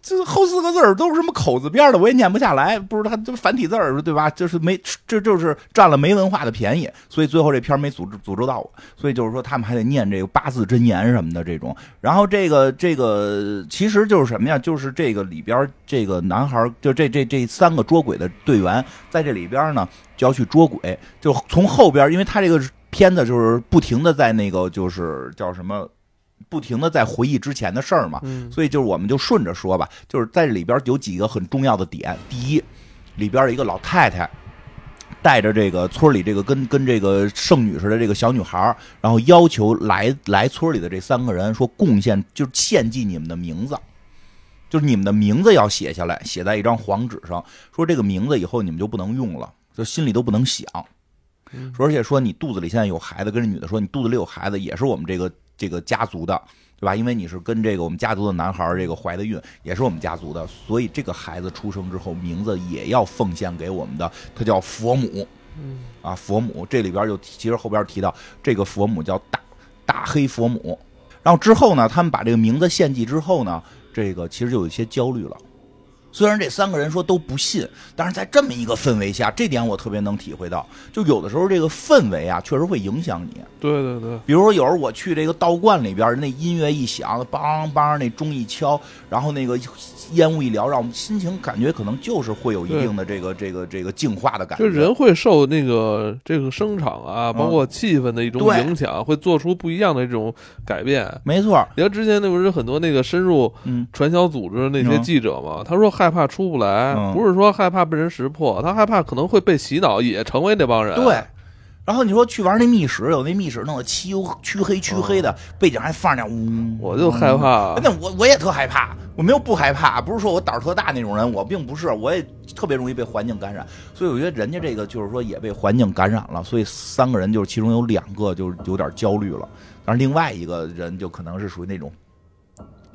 这后四个字儿都是什么口字边的，我也念不下来。不是他这繁体字儿对吧？就是没这就是占了没文化的便宜，所以最后这片没诅咒诅咒到我。所以就是说他们还得念这个八字真言什么的这种。然后这个这个其实就是什么呀？就是这个里边这个男孩就这这这三个捉鬼的队员在这里边呢就要去捉鬼，就从后边，因为他这个片子就是不停的在那个就是叫什么。不停的在回忆之前的事儿嘛，所以就是我们就顺着说吧，就是在这里边有几个很重要的点。第一，里边一个老太太带着这个村里这个跟跟这个剩女似的这个小女孩，然后要求来来村里的这三个人说贡献，就是献祭你们的名字，就是你们的名字要写下来，写在一张黄纸上，说这个名字以后你们就不能用了，就心里都不能想。说而且说你肚子里现在有孩子，跟这女的说你肚子里有孩子也是我们这个。这个家族的，对吧？因为你是跟这个我们家族的男孩这个怀的孕，也是我们家族的，所以这个孩子出生之后，名字也要奉献给我们的，他叫佛母。嗯，啊，佛母这里边就其实后边提到这个佛母叫大大黑佛母。然后之后呢，他们把这个名字献祭之后呢，这个其实就有一些焦虑了。虽然这三个人说都不信，但是在这么一个氛围下，这点我特别能体会到。就有的时候这个氛围啊，确实会影响你。对对对，比如说有时候我去这个道观里边，那音乐一响，梆梆，那钟一敲，然后那个烟雾一缭，让我们心情感觉可能就是会有一定的这个这个这个净化的感觉。就人会受那个这个声场啊，包括气氛的一种影响，会做出不一样的这种改变。没错，你看之前那不是很多那个深入传销组织那些记者嘛，他说害怕出不来，不是说害怕被人识破，他害怕可能会被洗脑，也成为那帮人。对。然后你说去玩那密室，有那密室弄得漆黢黑黢黑的，背景还放着呜，我就害怕。那我我也特害怕，我没有不害怕，不是说我胆儿特大那种人，我并不是，我也特别容易被环境感染。所以我觉得人家这个就是说也被环境感染了，所以三个人就是其中有两个就是有点焦虑了，但是另外一个人就可能是属于那种。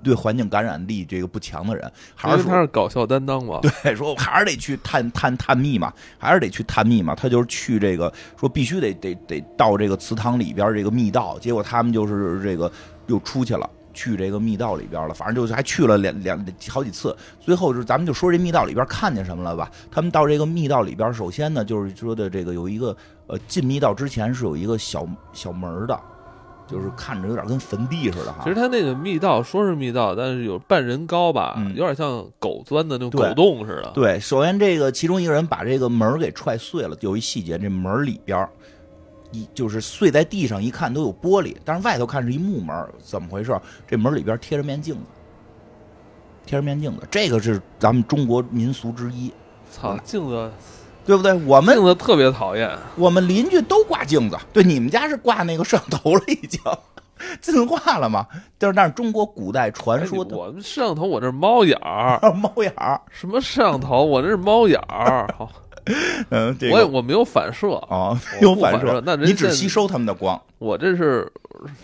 对环境感染力这个不强的人，还是他是搞笑担当嘛？对，说还是得去探探探秘嘛，还是得去探秘嘛。他就是去这个，说必须得得得到这个祠堂里边这个密道。结果他们就是这个又出去了，去这个密道里边了，反正就是还去了两两好几次。最后就是咱们就说这密道里边看见什么了吧？他们到这个密道里边，首先呢就是说的这个有一个呃进密道之前是有一个小小门的，就是看着有点跟坟地似的哈。其实它那个密道说是密道，但是有半人高吧，有点像狗钻的那种狗洞似的。对，首先这个其中一个人把这个门给踹碎了，有一细节，这门里边。一就是碎在地上，一看都有玻璃，但是外头看是一木门，怎么回事？这门里边贴着面镜子，贴着面镜子，这个是咱们中国民俗之一。操，镜子，对不对？我们镜子特别讨厌，我们邻居都挂镜子。对，你们家是挂那个摄像头了，已经 进化了嘛？但是但是中国古代传说，我们摄像头，我这是猫眼儿，猫眼儿，什么摄像头？我这是猫眼儿，好。嗯，我我没有反射啊，没有反射，那你只吸收他们的光。我这是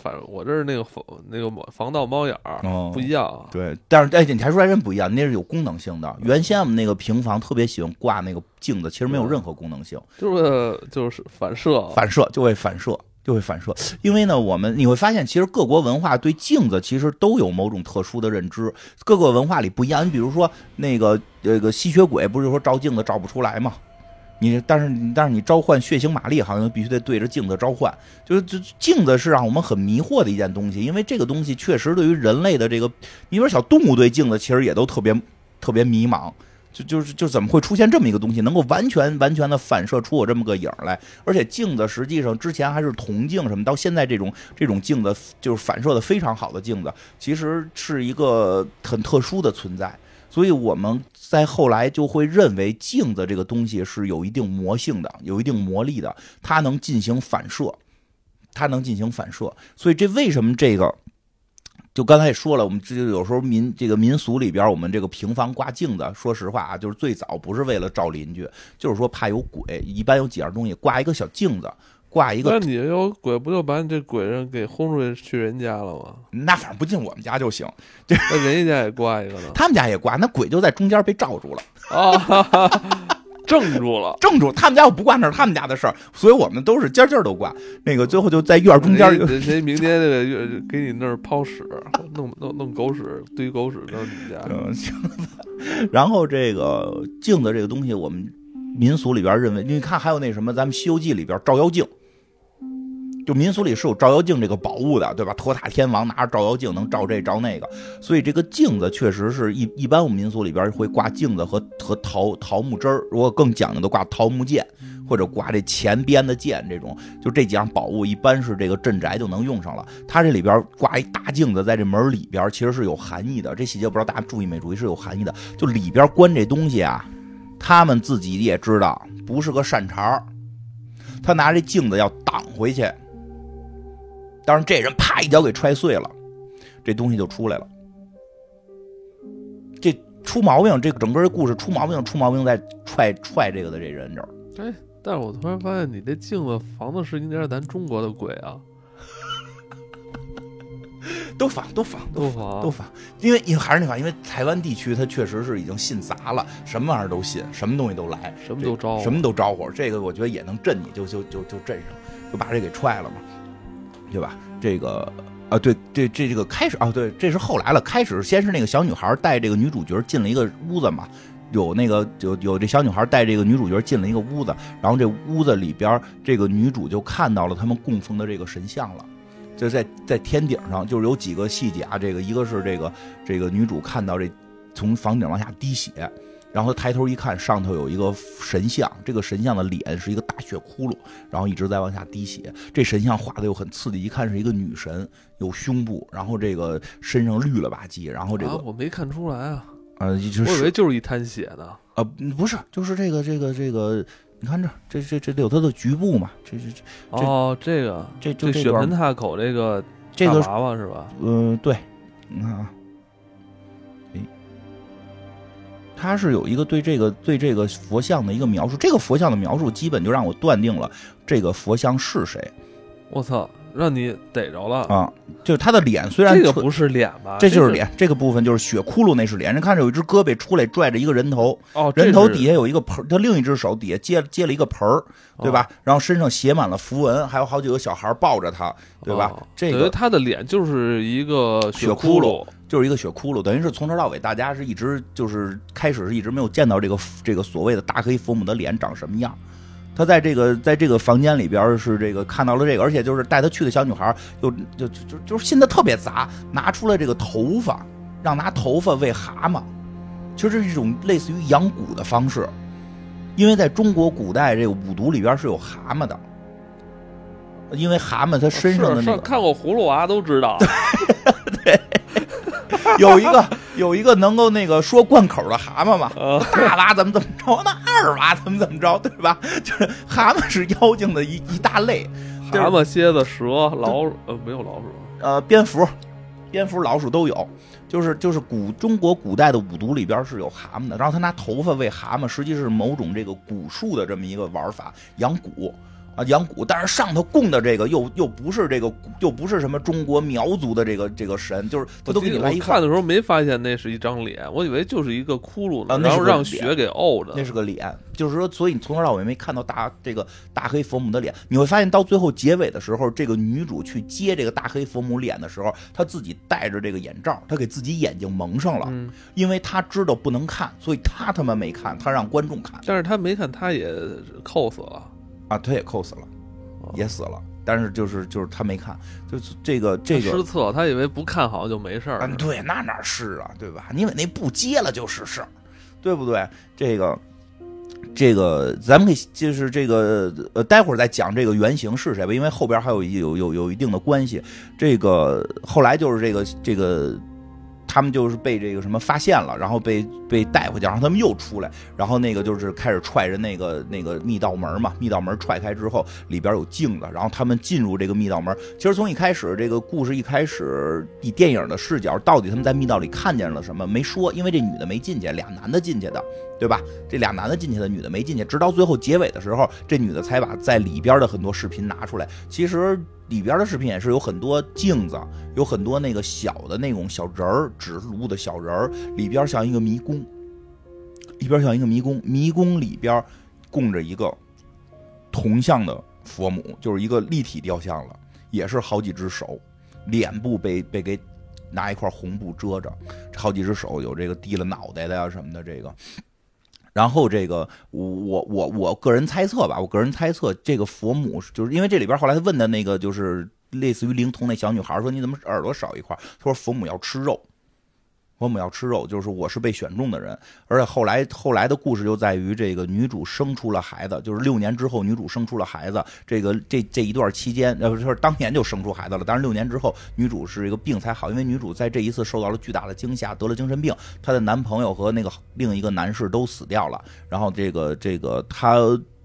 反，我这是那个防那个防盗猫眼儿，不一样。对，但是哎，你还说还真不一样，那是有功能性的。原先我们那个平房特别喜欢挂那个镜子，其实没有任何功能性，就是就是反射，反射就会反射，就会反射。因为呢，我们你会发现，其实各国文化对镜子其实都有某种特殊的认知，各个文化里不一样。你比如说那个这个吸血鬼，不是说照镜子照不出来吗？你但是但是你召唤血腥玛丽，好像必须得对着镜子召唤，就是就镜子是让我们很迷惑的一件东西，因为这个东西确实对于人类的这个，你说小动物对镜子其实也都特别特别迷茫，就就是就怎么会出现这么一个东西，能够完全完全的反射出我这么个影来，而且镜子实际上之前还是铜镜什么，到现在这种这种镜子就是反射的非常好的镜子，其实是一个很特殊的存在。所以我们在后来就会认为镜子这个东西是有一定魔性的，有一定魔力的，它能进行反射，它能进行反射。所以这为什么这个，就刚才也说了，我们这就有时候民这个民俗里边，我们这个平房挂镜子，说实话啊，就是最早不是为了照邻居，就是说怕有鬼。一般有几样东西，挂一个小镜子。挂一个，那你有鬼不就把你这鬼人给轰出去去人家了吗？那反正不进我们家就行。那人家家也挂一个呢？他们家也挂，那鬼就在中间被罩住了啊，正住了，正住。他们家我不挂那是他们家的事儿，所以我们都是尖尖都挂。那个最后就在院中间。谁明天那个给你那儿抛屎，弄弄弄狗屎堆狗屎到你家？嗯，行。然后这个镜子这个东西，我们民俗里边认为，你看还有那什么，咱们《西游记》里边照妖镜。就民俗里是有照妖镜这个宝物的，对吧？托塔天王拿着照妖镜能照这照那个，所以这个镜子确实是一一般我们民俗里边会挂镜子和和桃桃木枝儿，如果更讲究的挂桃木剑或者挂这钱边的剑这种，就这几样宝物一般是这个镇宅就能用上了。它这里边挂一大镜子在这门里边，其实是有含义的。这细节不知道大家注意没注意？是有含义的。就里边关这东西啊，他们自己也知道不是个善茬他拿这镜子要挡回去。当时这人啪一脚给踹碎了，这东西就出来了。这出毛病，这整个这故事出毛病，出毛病在踹踹这个的这人这儿。哎，但是我突然发现，你这镜子防的是应该是咱中国的鬼啊，都防都防都防都防，因为因为还是那话，因为台湾地区它确实是已经信砸了，什么玩意儿都信，什么东西都来，什么都招，什么都招呼。这个我觉得也能震你，就就就就震上，就把这给踹了嘛。对吧？这个啊，对对，这这个开始啊，对，这是后来了。开始先是那个小女孩带这个女主角进了一个屋子嘛，有那个有有这小女孩带这个女主角进了一个屋子，然后这屋子里边这个女主就看到了他们供奉的这个神像了，就在在天顶上，就是有几个细节啊，这个一个是这个这个女主看到这从房顶往下滴血。然后抬头一看，上头有一个神像，这个神像的脸是一个大血窟窿，然后一直在往下滴血。这神像画的又很刺激，一看是一个女神，有胸部，然后这个身上绿了吧唧，然后这个我没看出来啊，呃，我以为就是一滩血呢，呃，不是，就是这个这个这个，你看这这这这有它的局部嘛，这这这哦，这个这这血盆大口这个这个娃娃是吧？嗯，对，你看啊。他是有一个对这个对这个佛像的一个描述，这个佛像的描述基本就让我断定了这个佛像是谁。我操，让你逮着了啊！就是他的脸，虽然这个不是脸吧？这就是脸，这个部分就是血窟窿，那是脸。人看着有一只胳膊出来拽着一个人头，哦，人头底下有一个盆，他另一只手底下接接了一个盆儿，对吧？然后身上写满了符文，还有好几个小孩抱着他，对吧？这个他的脸就是一个血窟窿，就是一个血窟窿，等于是从头到尾大家是一直就是开始是一直没有见到这个这个所谓的大黑佛母的脸长什么样。他在这个在这个房间里边是这个看到了这个，而且就是带他去的小女孩就就就就是心的特别杂，拿出了这个头发，让拿头发喂蛤蟆，其实这是一种类似于养蛊的方式，因为在中国古代这个五毒里边是有蛤蟆的，因为蛤蟆它身上的那个看过葫芦娃都知道，对。有一个有一个能够那个说贯口的蛤蟆嘛，大娃怎么怎么着，那二娃怎么怎么着，对吧？就是蛤蟆是妖精的一一大类，蛤蟆、蝎子、蛇、老鼠，呃，没有老鼠，呃，蝙蝠、蝙蝠、老鼠都有，就是就是古中国古代的五毒里边是有蛤蟆的，然后他拿头发喂蛤蟆，实际是某种这个蛊术的这么一个玩法，养蛊。啊，养蛊，但是上头供的这个又又不是这个，又不是什么中国苗族的这个这个神，就是他都给你来一看的时候没发现那是一张脸，我以为就是一个窟窿，然后让血给沤着。那是个脸，就是说，所以你从头到尾没看到大这个大黑佛母的脸。你会发现到最后结尾的时候，这个女主去接这个大黑佛母脸的时候，她自己戴着这个眼罩，她给自己眼睛蒙上了，因为她知道不能看，所以她他妈没看，她让观众看。但是她没看，她也扣死了。啊，他也扣死了，也死了，但是就是就是他没看，就是这个这个失策，他以为不看好就没事儿。嗯，对，那哪是啊，对吧？你以为那不接了就是事儿，对不对？这个这个，咱们可以就是这个呃，待会儿再讲这个原型是谁吧，因为后边还有有有有一定的关系。这个后来就是这个这个。他们就是被这个什么发现了，然后被被带回去，然后他们又出来，然后那个就是开始踹着那个那个密道门嘛，密道门踹开之后，里边有镜子，然后他们进入这个密道门。其实从一开始，这个故事一开始以电影的视角，到底他们在密道里看见了什么没说，因为这女的没进去，俩男的进去的，对吧？这俩男的进去的，女的没进去，直到最后结尾的时候，这女的才把在里边的很多视频拿出来。其实。里边的视频也是有很多镜子，有很多那个小的那种小人儿，纸炉的小人儿，里边像一个迷宫，里边像一个迷宫，迷宫里边供着一个铜像的佛母，就是一个立体雕像了，也是好几只手，脸部被被给拿一块红布遮着，好几只手有这个低了脑袋的呀什么的这个。然后这个我我我我个人猜测吧，我个人猜测这个佛母就是因为这里边后来他问的那个就是类似于灵童那小女孩说你怎么耳朵少一块？他说佛母要吃肉。我们要吃肉，就是我是被选中的人，而且后来后来的故事就在于这个女主生出了孩子，就是六年之后女主生出了孩子，这个这这一段期间，呃不是当年就生出孩子了，但是六年之后女主是一个病才好，因为女主在这一次受到了巨大的惊吓，得了精神病，她的男朋友和那个另一个男士都死掉了，然后这个这个她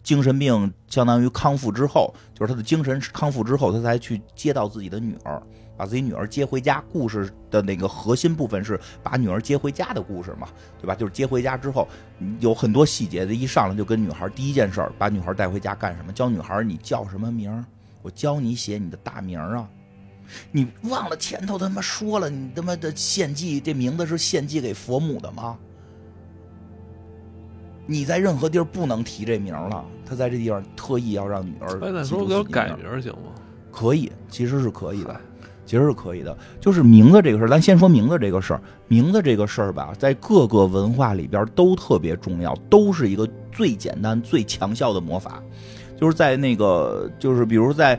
精神病相当于康复之后，就是她的精神康复之后，她才去接到自己的女儿。把自己女儿接回家，故事的那个核心部分是把女儿接回家的故事嘛，对吧？就是接回家之后有很多细节的，一上来就跟女孩第一件事儿，把女孩带回家干什么？教女孩你叫什么名？我教你写你的大名啊！你忘了前头他妈说了，你他妈的献祭这名字是献祭给佛母的吗？你在任何地儿不能提这名了。他在这地方特意要让女儿。哎，那说给我改名行吗？可以，其实是可以的。其实是可以的，就是名字这个事儿，咱先说名字这个事儿。名字这个事儿吧，在各个文化里边都特别重要，都是一个最简单、最强效的魔法。就是在那个，就是比如在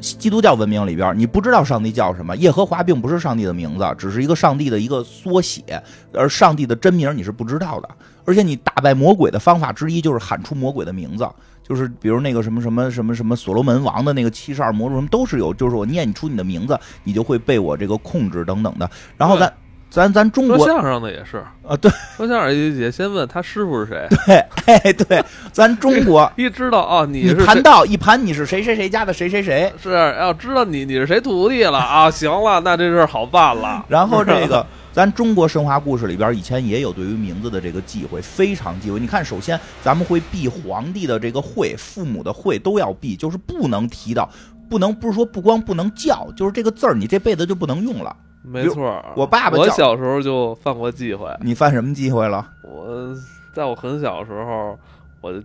基督教文明里边，你不知道上帝叫什么，耶和华并不是上帝的名字，只是一个上帝的一个缩写，而上帝的真名你是不知道的。而且你打败魔鬼的方法之一就是喊出魔鬼的名字。就是比如那个什么什么什么什么所罗门王的那个七十二魔术什么都是有，就是我念你出你的名字，你就会被我这个控制等等的。然后咱咱咱中国说相声的也是啊，对，说相声也先问他师傅是谁。对，哎对，咱中国 一知道啊，你盘道一盘你是谁谁谁家的谁谁谁，是要知道你你是谁徒弟了啊，行了，那这事好办了。然后这个。咱中国神话故事里边以前也有对于名字的这个忌讳，非常忌讳。你看，首先咱们会避皇帝的这个讳，父母的讳都要避，就是不能提到不能不是说不光不能叫，就是这个字儿你这辈子就不能用了。没错，我爸爸，我小时候就犯过忌讳。你犯什么忌讳了？我在我很小的时候，我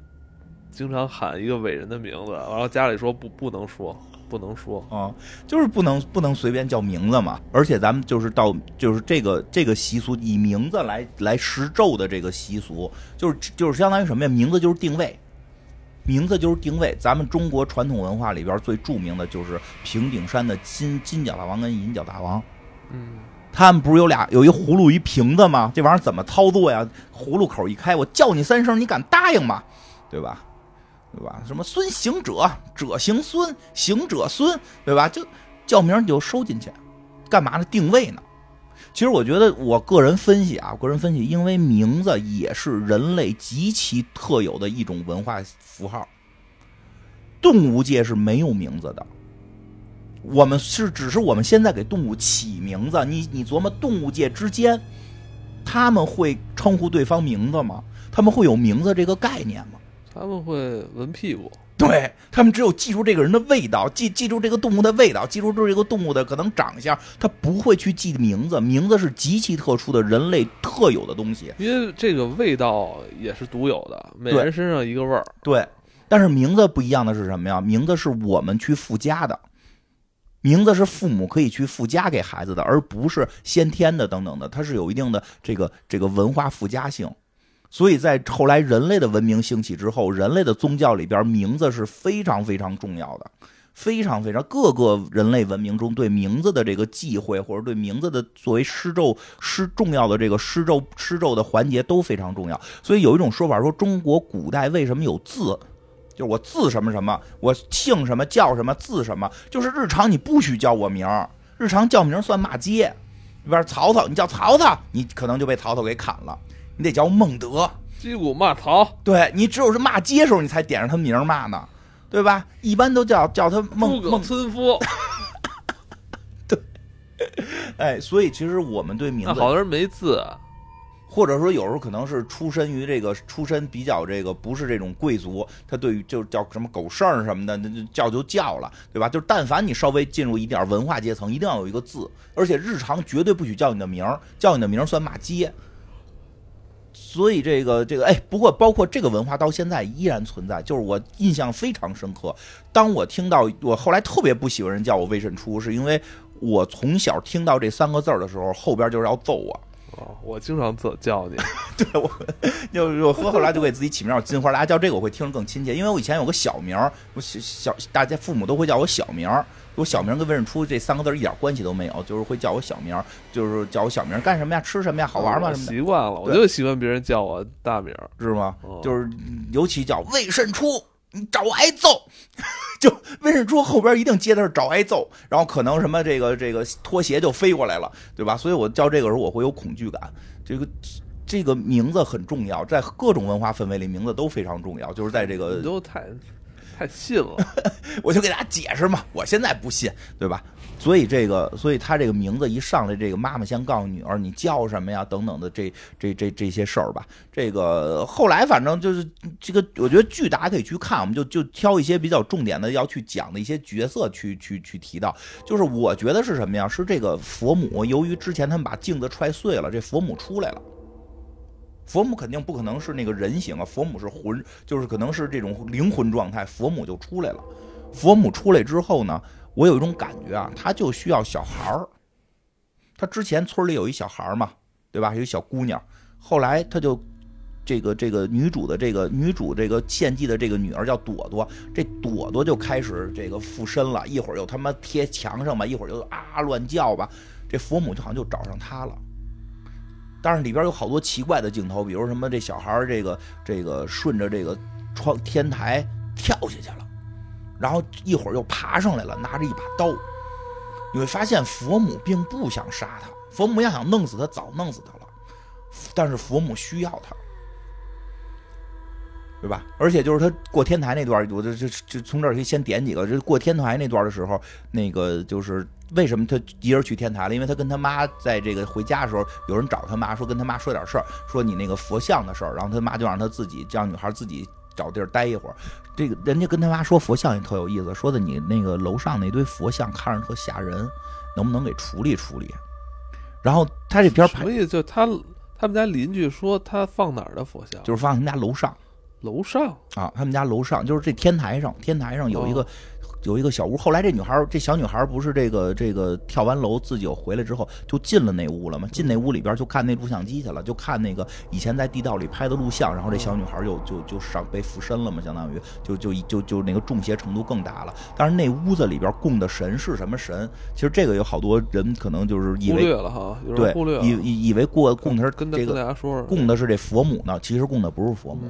经常喊一个伟人的名字，然后家里说不不能说，不能说啊，就是不能不能随便叫名字嘛。而且咱们就是到就是这个这个习俗以名字来来施咒的这个习俗，就是就是相当于什么呀？名字就是定位。名字就是定位，咱们中国传统文化里边最著名的就是平顶山的金金角大王跟银角大王。嗯，他们不是有俩有一葫芦一瓶子吗？这玩意儿怎么操作呀？葫芦口一开，我叫你三声，你敢答应吗？对吧？对吧？什么孙行者，者行孙，行者孙，对吧？就叫名你就收进去，干嘛呢？定位呢？其实我觉得，我个人分析啊，个人分析，因为名字也是人类极其特有的一种文化符号。动物界是没有名字的，我们是只是我们现在给动物起名字。你你琢磨，动物界之间，他们会称呼对方名字吗？他们会有名字这个概念吗？他们会闻屁股。对他们只有记住这个人的味道，记记住这个动物的味道，记住这个动物的可能长相，他不会去记名字。名字是极其特殊的人类特有的东西，因为这个味道也是独有的，每人身上一个味儿。对，但是名字不一样的是什么呀？名字是我们去附加的，名字是父母可以去附加给孩子的，而不是先天的等等的，它是有一定的这个这个文化附加性。所以在后来人类的文明兴起之后，人类的宗教里边名字是非常非常重要的，非常非常各个人类文明中对名字的这个忌讳，或者对名字的作为施咒施重要的这个施咒施咒的环节都非常重要。所以有一种说法说，中国古代为什么有字，就是我字什么什么，我姓什么叫什么字什么，就是日常你不许叫我名儿，日常叫名算骂街。比如曹操，你叫曹操，你可能就被曹操给砍了。你得叫孟德，击鼓骂曹。对你只有是骂街时候，你才点上他名骂呢，对吧？一般都叫叫他孟孟村夫。对，哎，所以其实我们对名字，好多人没字，或者说有时候可能是出身于这个出身比较这个不是这种贵族，他对于就叫什么狗剩什么的，那就叫就叫了，对吧？就是但凡你稍微进入一点文化阶层，一定要有一个字，而且日常绝对不许叫你的名叫你的名算骂街。所以这个这个哎，不过包括这个文化到现在依然存在。就是我印象非常深刻，当我听到我后来特别不喜欢人叫我魏慎初，是因为我从小听到这三个字儿的时候，后边就是要揍我。哦，我经常叫叫你，对我就我后来就给自己起名叫金花，大家叫这个我会听着更亲切，因为我以前有个小名，我小小大家父母都会叫我小名。我小名跟魏胜初这三个字一点关系都没有，就是会叫我小名，就是叫我小名干什么呀？吃什么呀？好玩吗？什么习惯了，我就喜欢别人叫我大名，是吗？就是尤其叫魏胜初，你找我挨揍，就魏胜初后边一定接的是找挨揍，然后可能什么这个这个拖鞋就飞过来了，对吧？所以我叫这个时候我会有恐惧感。这个这个名字很重要，在各种文化氛围里，名字都非常重要。就是在这个都太。太信了，我就给大家解释嘛。我现在不信，对吧？所以这个，所以他这个名字一上来，这个妈妈先告诉女儿你叫什么呀，等等的这这这这些事儿吧。这个后来反正就是这个，我觉得剧大家可以去看，我们就就挑一些比较重点的要去讲的一些角色去去去提到。就是我觉得是什么呀？是这个佛母，由于之前他们把镜子踹碎了，这佛母出来了。佛母肯定不可能是那个人形啊，佛母是魂，就是可能是这种灵魂状态，佛母就出来了。佛母出来之后呢，我有一种感觉啊，他就需要小孩儿。他之前村里有一小孩儿嘛，对吧？有一小姑娘，后来他就这个这个女主的这个女主这个献祭的这个女儿叫朵朵，这朵朵就开始这个附身了，一会儿又他妈贴墙上吧，一会儿又啊乱叫吧，这佛母就好像就找上他了。但是里边有好多奇怪的镜头，比如什么这小孩这个这个顺着这个窗天台跳下去了，然后一会儿又爬上来了，拿着一把刀。你会发现佛母并不想杀他，佛母要想弄死他早弄死他了，但是佛母需要他，对吧？而且就是他过天台那段，我就就就从这儿可以先点几个，就过天台那段的时候，那个就是。为什么他一人去天台了？因为他跟他妈在这个回家的时候，有人找他妈说跟他妈说点事儿，说你那个佛像的事儿，然后他妈就让他自己让女孩自己找地儿待一会儿。这个人家跟他妈说佛像也特有意思，说的你那个楼上那堆佛像看着特吓人，能不能给处理处理？然后他这片什么意思？就他他们家邻居说他放哪儿的佛像？就是放他们家楼上。楼上啊，他们家楼上就是这天台上，天台上有一个。有一个小屋，后来这女孩，这小女孩不是这个这个跳完楼自己又回来之后，就进了那屋了吗？进那屋里边就看那录像机去了，就看那个以前在地道里拍的录像，然后这小女孩就就就上被附身了嘛，相当于就就就就那个中邪程度更大了。但是那屋子里边供的神是什么神？其实这个有好多人可能就是以为了哈，对，以以以为过供的是这个供的是这佛母呢，其实供的不是佛母。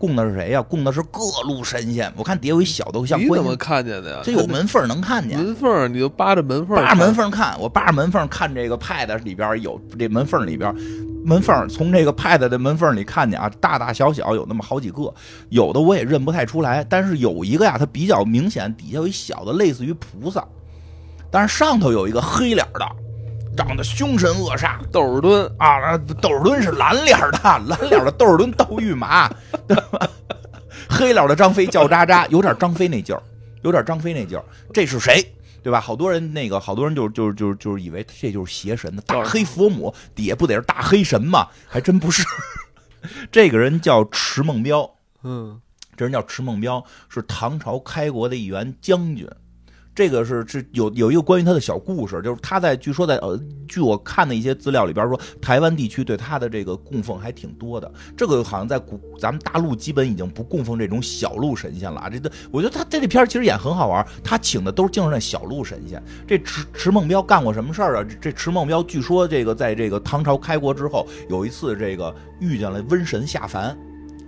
供的是谁呀？供的是各路神仙。我看底下有一小的像。你怎么看见的呀？这有门缝能看见。门缝，你就扒着门缝。扒着门缝看，我扒着门缝看这个 pad 里边有这门缝里边，门缝从这个 pad 的门缝里看见啊，大大小小有那么好几个，有的我也认不太出来。但是有一个呀，它比较明显，底下有一小的类似于菩萨，但是上头有一个黑脸的。长得凶神恶煞，窦尔敦啊，窦尔敦是蓝脸的，蓝脸的窦尔敦窦御马，对吧？黑脸的张飞叫渣渣，有点张飞那劲儿，有点张飞那劲儿。这是谁？对吧？好多人那个，好多人就就就就是以为这就是邪神的大黑佛母，底下不得是大黑神吗？还真不是。这个人叫迟梦彪，嗯，这人叫迟梦彪，是唐朝开国的一员将军。这个是是有有一个关于他的小故事，就是他在据说在呃，据我看的一些资料里边说，台湾地区对他的这个供奉还挺多的。这个好像在古咱们大陆基本已经不供奉这种小鹿神仙了啊。这个我觉得他在这片其实演很好玩，他请的都是净是那小鹿神仙。这池池梦彪干过什么事儿啊？这池梦彪据说这个在这个唐朝开国之后，有一次这个遇见了瘟神下凡。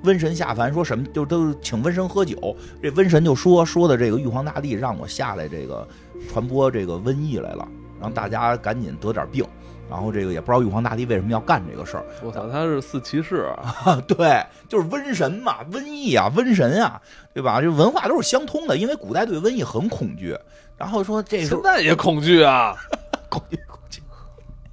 瘟神下凡说什么？就都请瘟神喝酒。这瘟神就说说的这个玉皇大帝让我下来这个传播这个瘟疫来了，让大家赶紧得点病。然后这个也不知道玉皇大帝为什么要干这个事儿。我操，他是四骑士啊！对，就是瘟神嘛，瘟疫啊，瘟神啊，对吧？这文化都是相通的，因为古代对瘟疫很恐惧。然后说这现在也恐惧啊，恐惧。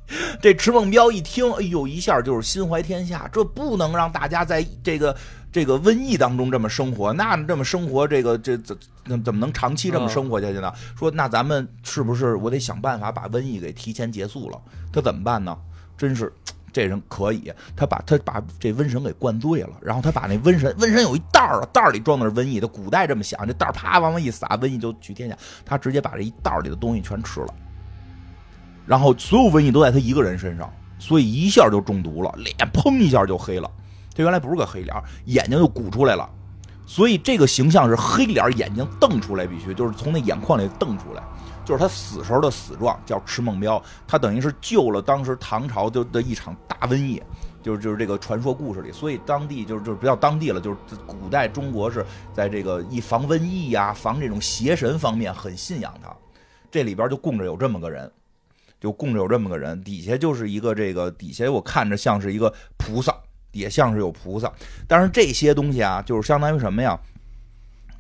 这池梦彪一听，哎呦，一下就是心怀天下，这不能让大家在这个这个瘟疫当中这么生活，那这么生活，这个这怎怎怎么能长期这么生活下去呢？说那咱们是不是我得想办法把瘟疫给提前结束了？他怎么办呢？真是这人可以，他把他把这瘟神给灌醉了，然后他把那瘟神瘟神有一袋儿，袋儿里装的是瘟疫，他古代这么想，这袋儿啪往外一撒，瘟疫就去天下，他直接把这一袋儿里的东西全吃了。然后所有瘟疫都在他一个人身上，所以一下就中毒了，脸砰一下就黑了。他原来不是个黑脸，眼睛就鼓出来了，所以这个形象是黑脸，眼睛瞪出来，必须就是从那眼眶里瞪出来，就是他死时候的死状，叫迟梦彪。他等于是救了当时唐朝就的一场大瘟疫，就是就是这个传说故事里，所以当地就是就是不叫当地了，就是古代中国是在这个以防瘟疫呀、防这种邪神方面很信仰他。这里边就供着有这么个人。就供着有这么个人，底下就是一个这个底下我看着像是一个菩萨，也像是有菩萨，但是这些东西啊，就是相当于什么呀？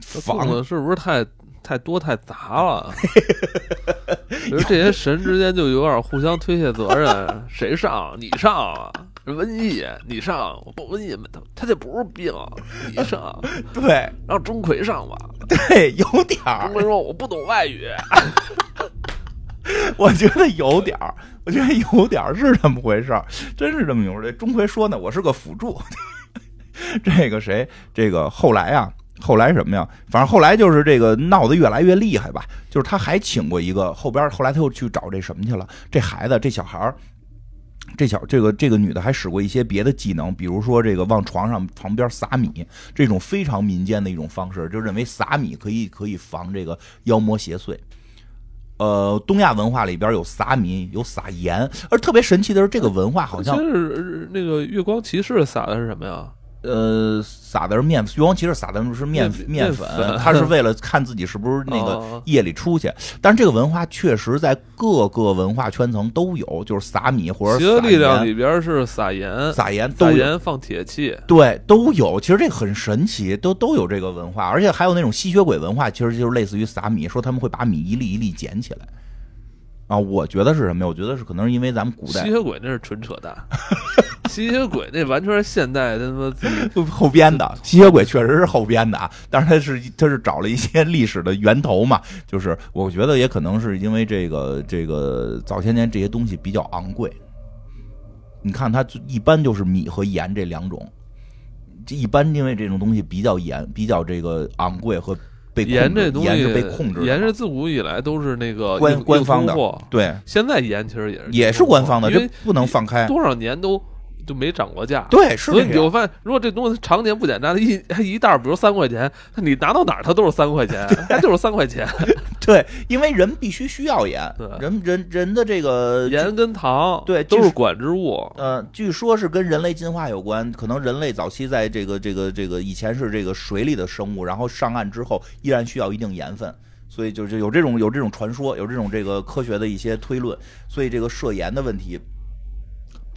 房子是不是太太多太杂了？比如这些神之间就有点互相推卸责任，谁上你上啊？瘟疫你上，不瘟疫他他这不是病，你上 对，让钟馗上吧，对，有点儿。钟馗说我不懂外语。我觉得有点儿，我觉得有点儿是这么回事儿，真是这么回事。这钟馗说呢，我是个辅助。这个谁？这个后来啊，后来什么呀？反正后来就是这个闹得越来越厉害吧。就是他还请过一个后边，后来他又去找这什么去了。这孩子，这小孩儿，这小这个这个女的还使过一些别的技能，比如说这个往床上旁边撒米，这种非常民间的一种方式，就认为撒米可以可以防这个妖魔邪祟。呃，东亚文化里边有撒米，有撒盐，而特别神奇的是，这个文化好像是那个月光骑士撒的是什么呀？呃，撒的是面，月光骑士撒的是面面粉，他是 为了看自己是不是那个夜里出去。但是这个文化确实在各个文化圈层都有，就是撒米或者邪力量里边是撒盐，撒盐，撒盐放铁器，对，都有。其实这个很神奇，都都有这个文化，而且还有那种吸血鬼文化，其实就是类似于撒米，说他们会把米一粒一粒捡起来。啊，我觉得是什么呀？我觉得是可能是因为咱们古代吸血鬼那是纯扯淡。吸血鬼那完全是现代他妈 后编的。吸血鬼确实是后编的啊，但是他是他是找了一些历史的源头嘛，就是我觉得也可能是因为这个这个早些年这些东西比较昂贵。你看，它一般就是米和盐这两种，这一般因为这种东西比较严，比较这个昂贵和被盐这东西盐是被控制的，盐是自古以来都是那个官官方的对，现在盐其实也是也是官方的，因为这不能放开。多少年都就没涨过价。对。所以你就发现，如果这东西常年不减价，它一它一袋儿，比如三块钱，那你拿到哪儿它都是三块钱，它就是三块钱。对，因为人必须需要盐对，人人人的这个盐跟糖对都是管之物。呃，据说是跟人类进化有关，可能人类早期在这个这个这个以前是这个水里的生物，然后上岸之后依然需要一定盐分，所以就就有这种有这种传说，有这种这个科学的一些推论，所以这个涉盐的问题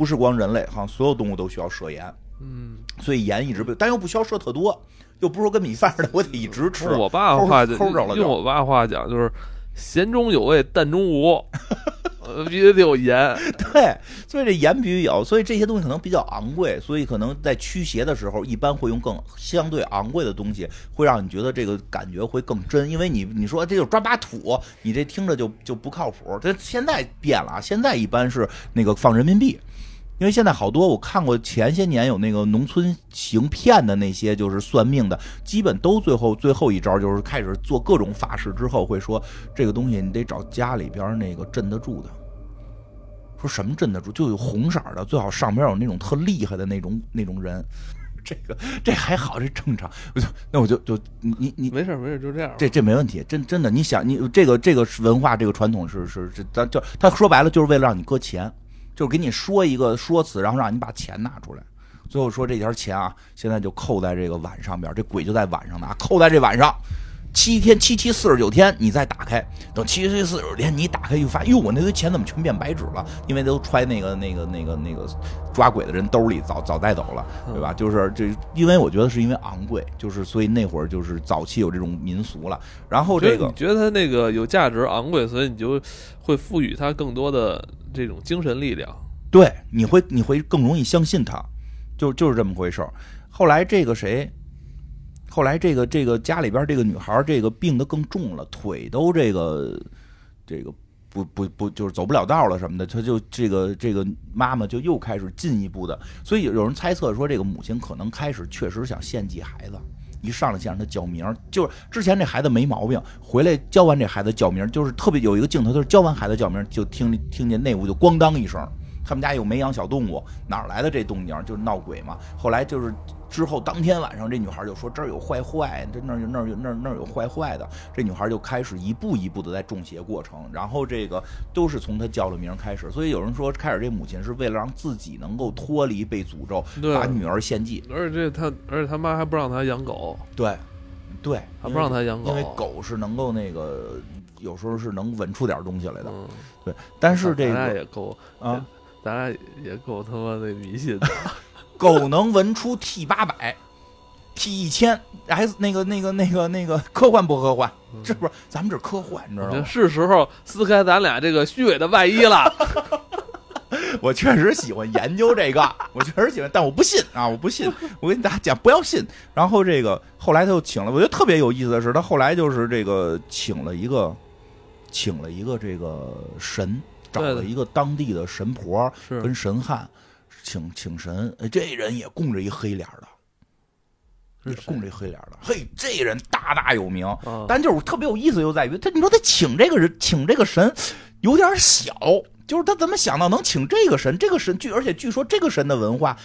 不是光人类，好像所有动物都需要摄盐，嗯，所以盐一直被，但又不需要摄特多，又不是说跟米饭似的，我得一直吃。我爸的话就齁着了就用我爸话讲就是咸中有味，淡中无，呃，必须得有盐。对，所以这盐必须有，所以这些东西可能比较昂贵，所以可能在驱邪的时候，一般会用更相对昂贵的东西，会让你觉得这个感觉会更真。因为你你说这就抓把土，你这听着就就不靠谱。这现在变了啊，现在一般是那个放人民币。因为现在好多我看过前些年有那个农村行骗的那些，就是算命的，基本都最后最后一招就是开始做各种法事之后，会说这个东西你得找家里边那个镇得住的。说什么镇得住？就有红色的，最好上边有那种特厉害的那种那种人。这个这还好，这正常。我就那我就就你你你没事没事，就这样。这这没问题，真真的。你想，你这个这个文化这个传统是是是，咱就他说白了就是为了让你搁钱，就是给你说一个说辞，然后让你把钱拿出来。最后说这条钱啊，现在就扣在这个碗上边，这鬼就在碗上呢，扣在这碗上。七天七七四十九天，你再打开，等七七四十九天你打开，又发现，哟，我那堆钱怎么全变白纸了？因为都揣那个那个那个那个抓鬼的人兜里，早早带走了，对吧？就是这，因为我觉得是因为昂贵，就是所以那会儿就是早期有这种民俗了。然后这个你觉得它那个有价值、昂贵，所以你就会赋予它更多的这种精神力量。对，你会你会更容易相信他，就就是这么回事儿。后来这个谁，后来这个这个家里边这个女孩这个病得更重了，腿都这个这个不不不就是走不了道了什么的，她就这个这个妈妈就又开始进一步的，所以有人猜测说这个母亲可能开始确实想献祭孩子。一上来就让他叫名，就是之前这孩子没毛病，回来教完这孩子叫名，就是特别有一个镜头，就是教完孩子叫名，就听听见内屋就咣当一声，他们家又没养小动物，哪来的这动静？就是闹鬼嘛。后来就是之后当天晚上，这女孩就说这儿有坏坏，这那儿有那儿有那儿那儿有坏坏的。这女孩就开始一步一步的在中邪过程，然后这个都是从她叫了名儿开始。所以有人说，开始这母亲是为了让自己能够脱离被诅咒，把女儿献祭。而且这他，而且他妈还不让他养狗，对，对，还不让他养狗，因为狗是能够那个有时候是能闻出点东西来的。嗯，对，但是这咱俩个也够啊，咱俩也够他妈的迷信的。狗能闻出 T 八百、T 一千，S 那个那个那个那个科幻不科幻？这不是？咱们这科幻，你知道吗？是时候撕开咱俩这个虚伪的外衣了。我确实喜欢研究这个，我确实喜欢，但我不信啊，我不信。我跟大家讲，不要信。然后这个后来他又请了，我觉得特别有意思的是，他后来就是这个请了一个，请了一个这个神，找了一个当地的神婆跟神汉，请请神。哎这人也供着一黑脸的。供这黑脸的，嘿，这人大大有名，啊但就是特别有意思，就在于他，你说他请这个人，请这个神有点小，就是他怎么想到能请这个神？这个神据而且据说这个神的文化，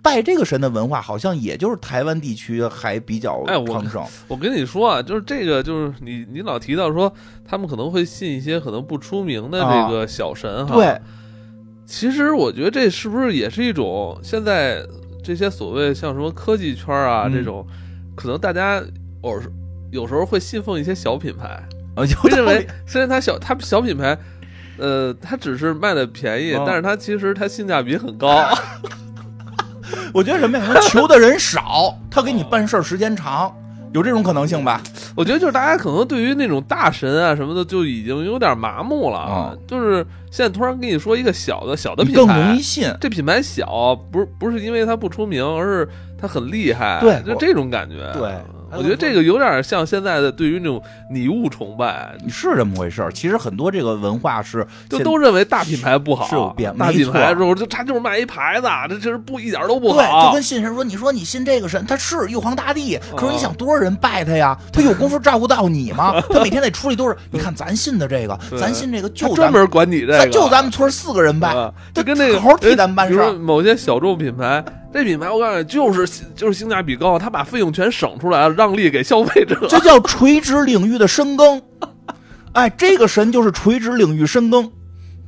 拜这个神的文化，好像也就是台湾地区还比较昌盛。我跟你说啊，就是这个，就是你你老提到说他们可能会信一些可能不出名的这个小神哈。对，其实我觉得这是不是也是一种现在这些所谓像什么科技圈啊、嗯这种，可能大家偶尔有时候会信奉一些小品牌，呃，有道会认为虽然它小，它小品牌。呃，它只是卖的便宜，哦但是它其实它性价比很高。我觉得什么呀？可能求的人少，他给你办事儿时间长，有这种可能性吧？我觉得就是大家可能对于那种大神啊什么的就已经有点麻木了，啊就是现在突然跟你说一个小的小的品牌更容易牌，信。这品牌小，不是不是因为它不出名，而是它很厉害，对就这种感觉。对我觉得这个有点像现在的对于那种拟物崇拜，是这么回事儿。其实很多这个文化是就都认为大品牌不好，是有变大品牌之后就他就是卖一牌子，这这是不一点都不好对，就跟。信神说，你说你信这个神，他是玉皇大帝，可是你哦想多少人拜他呀？他有功夫照顾到你吗？他每天得处理都是？你看咱信的这个，咱信这个就，专门管你这个，咱就咱们村四个人拜，就跟那个好好替咱们办比如说事儿。某些小众品牌，这品牌我告诉你，就是就是性价比高，他把费用全省出来了，让利给消费者。这叫垂直领域的深耕。哎，这个神就是垂直领域深耕。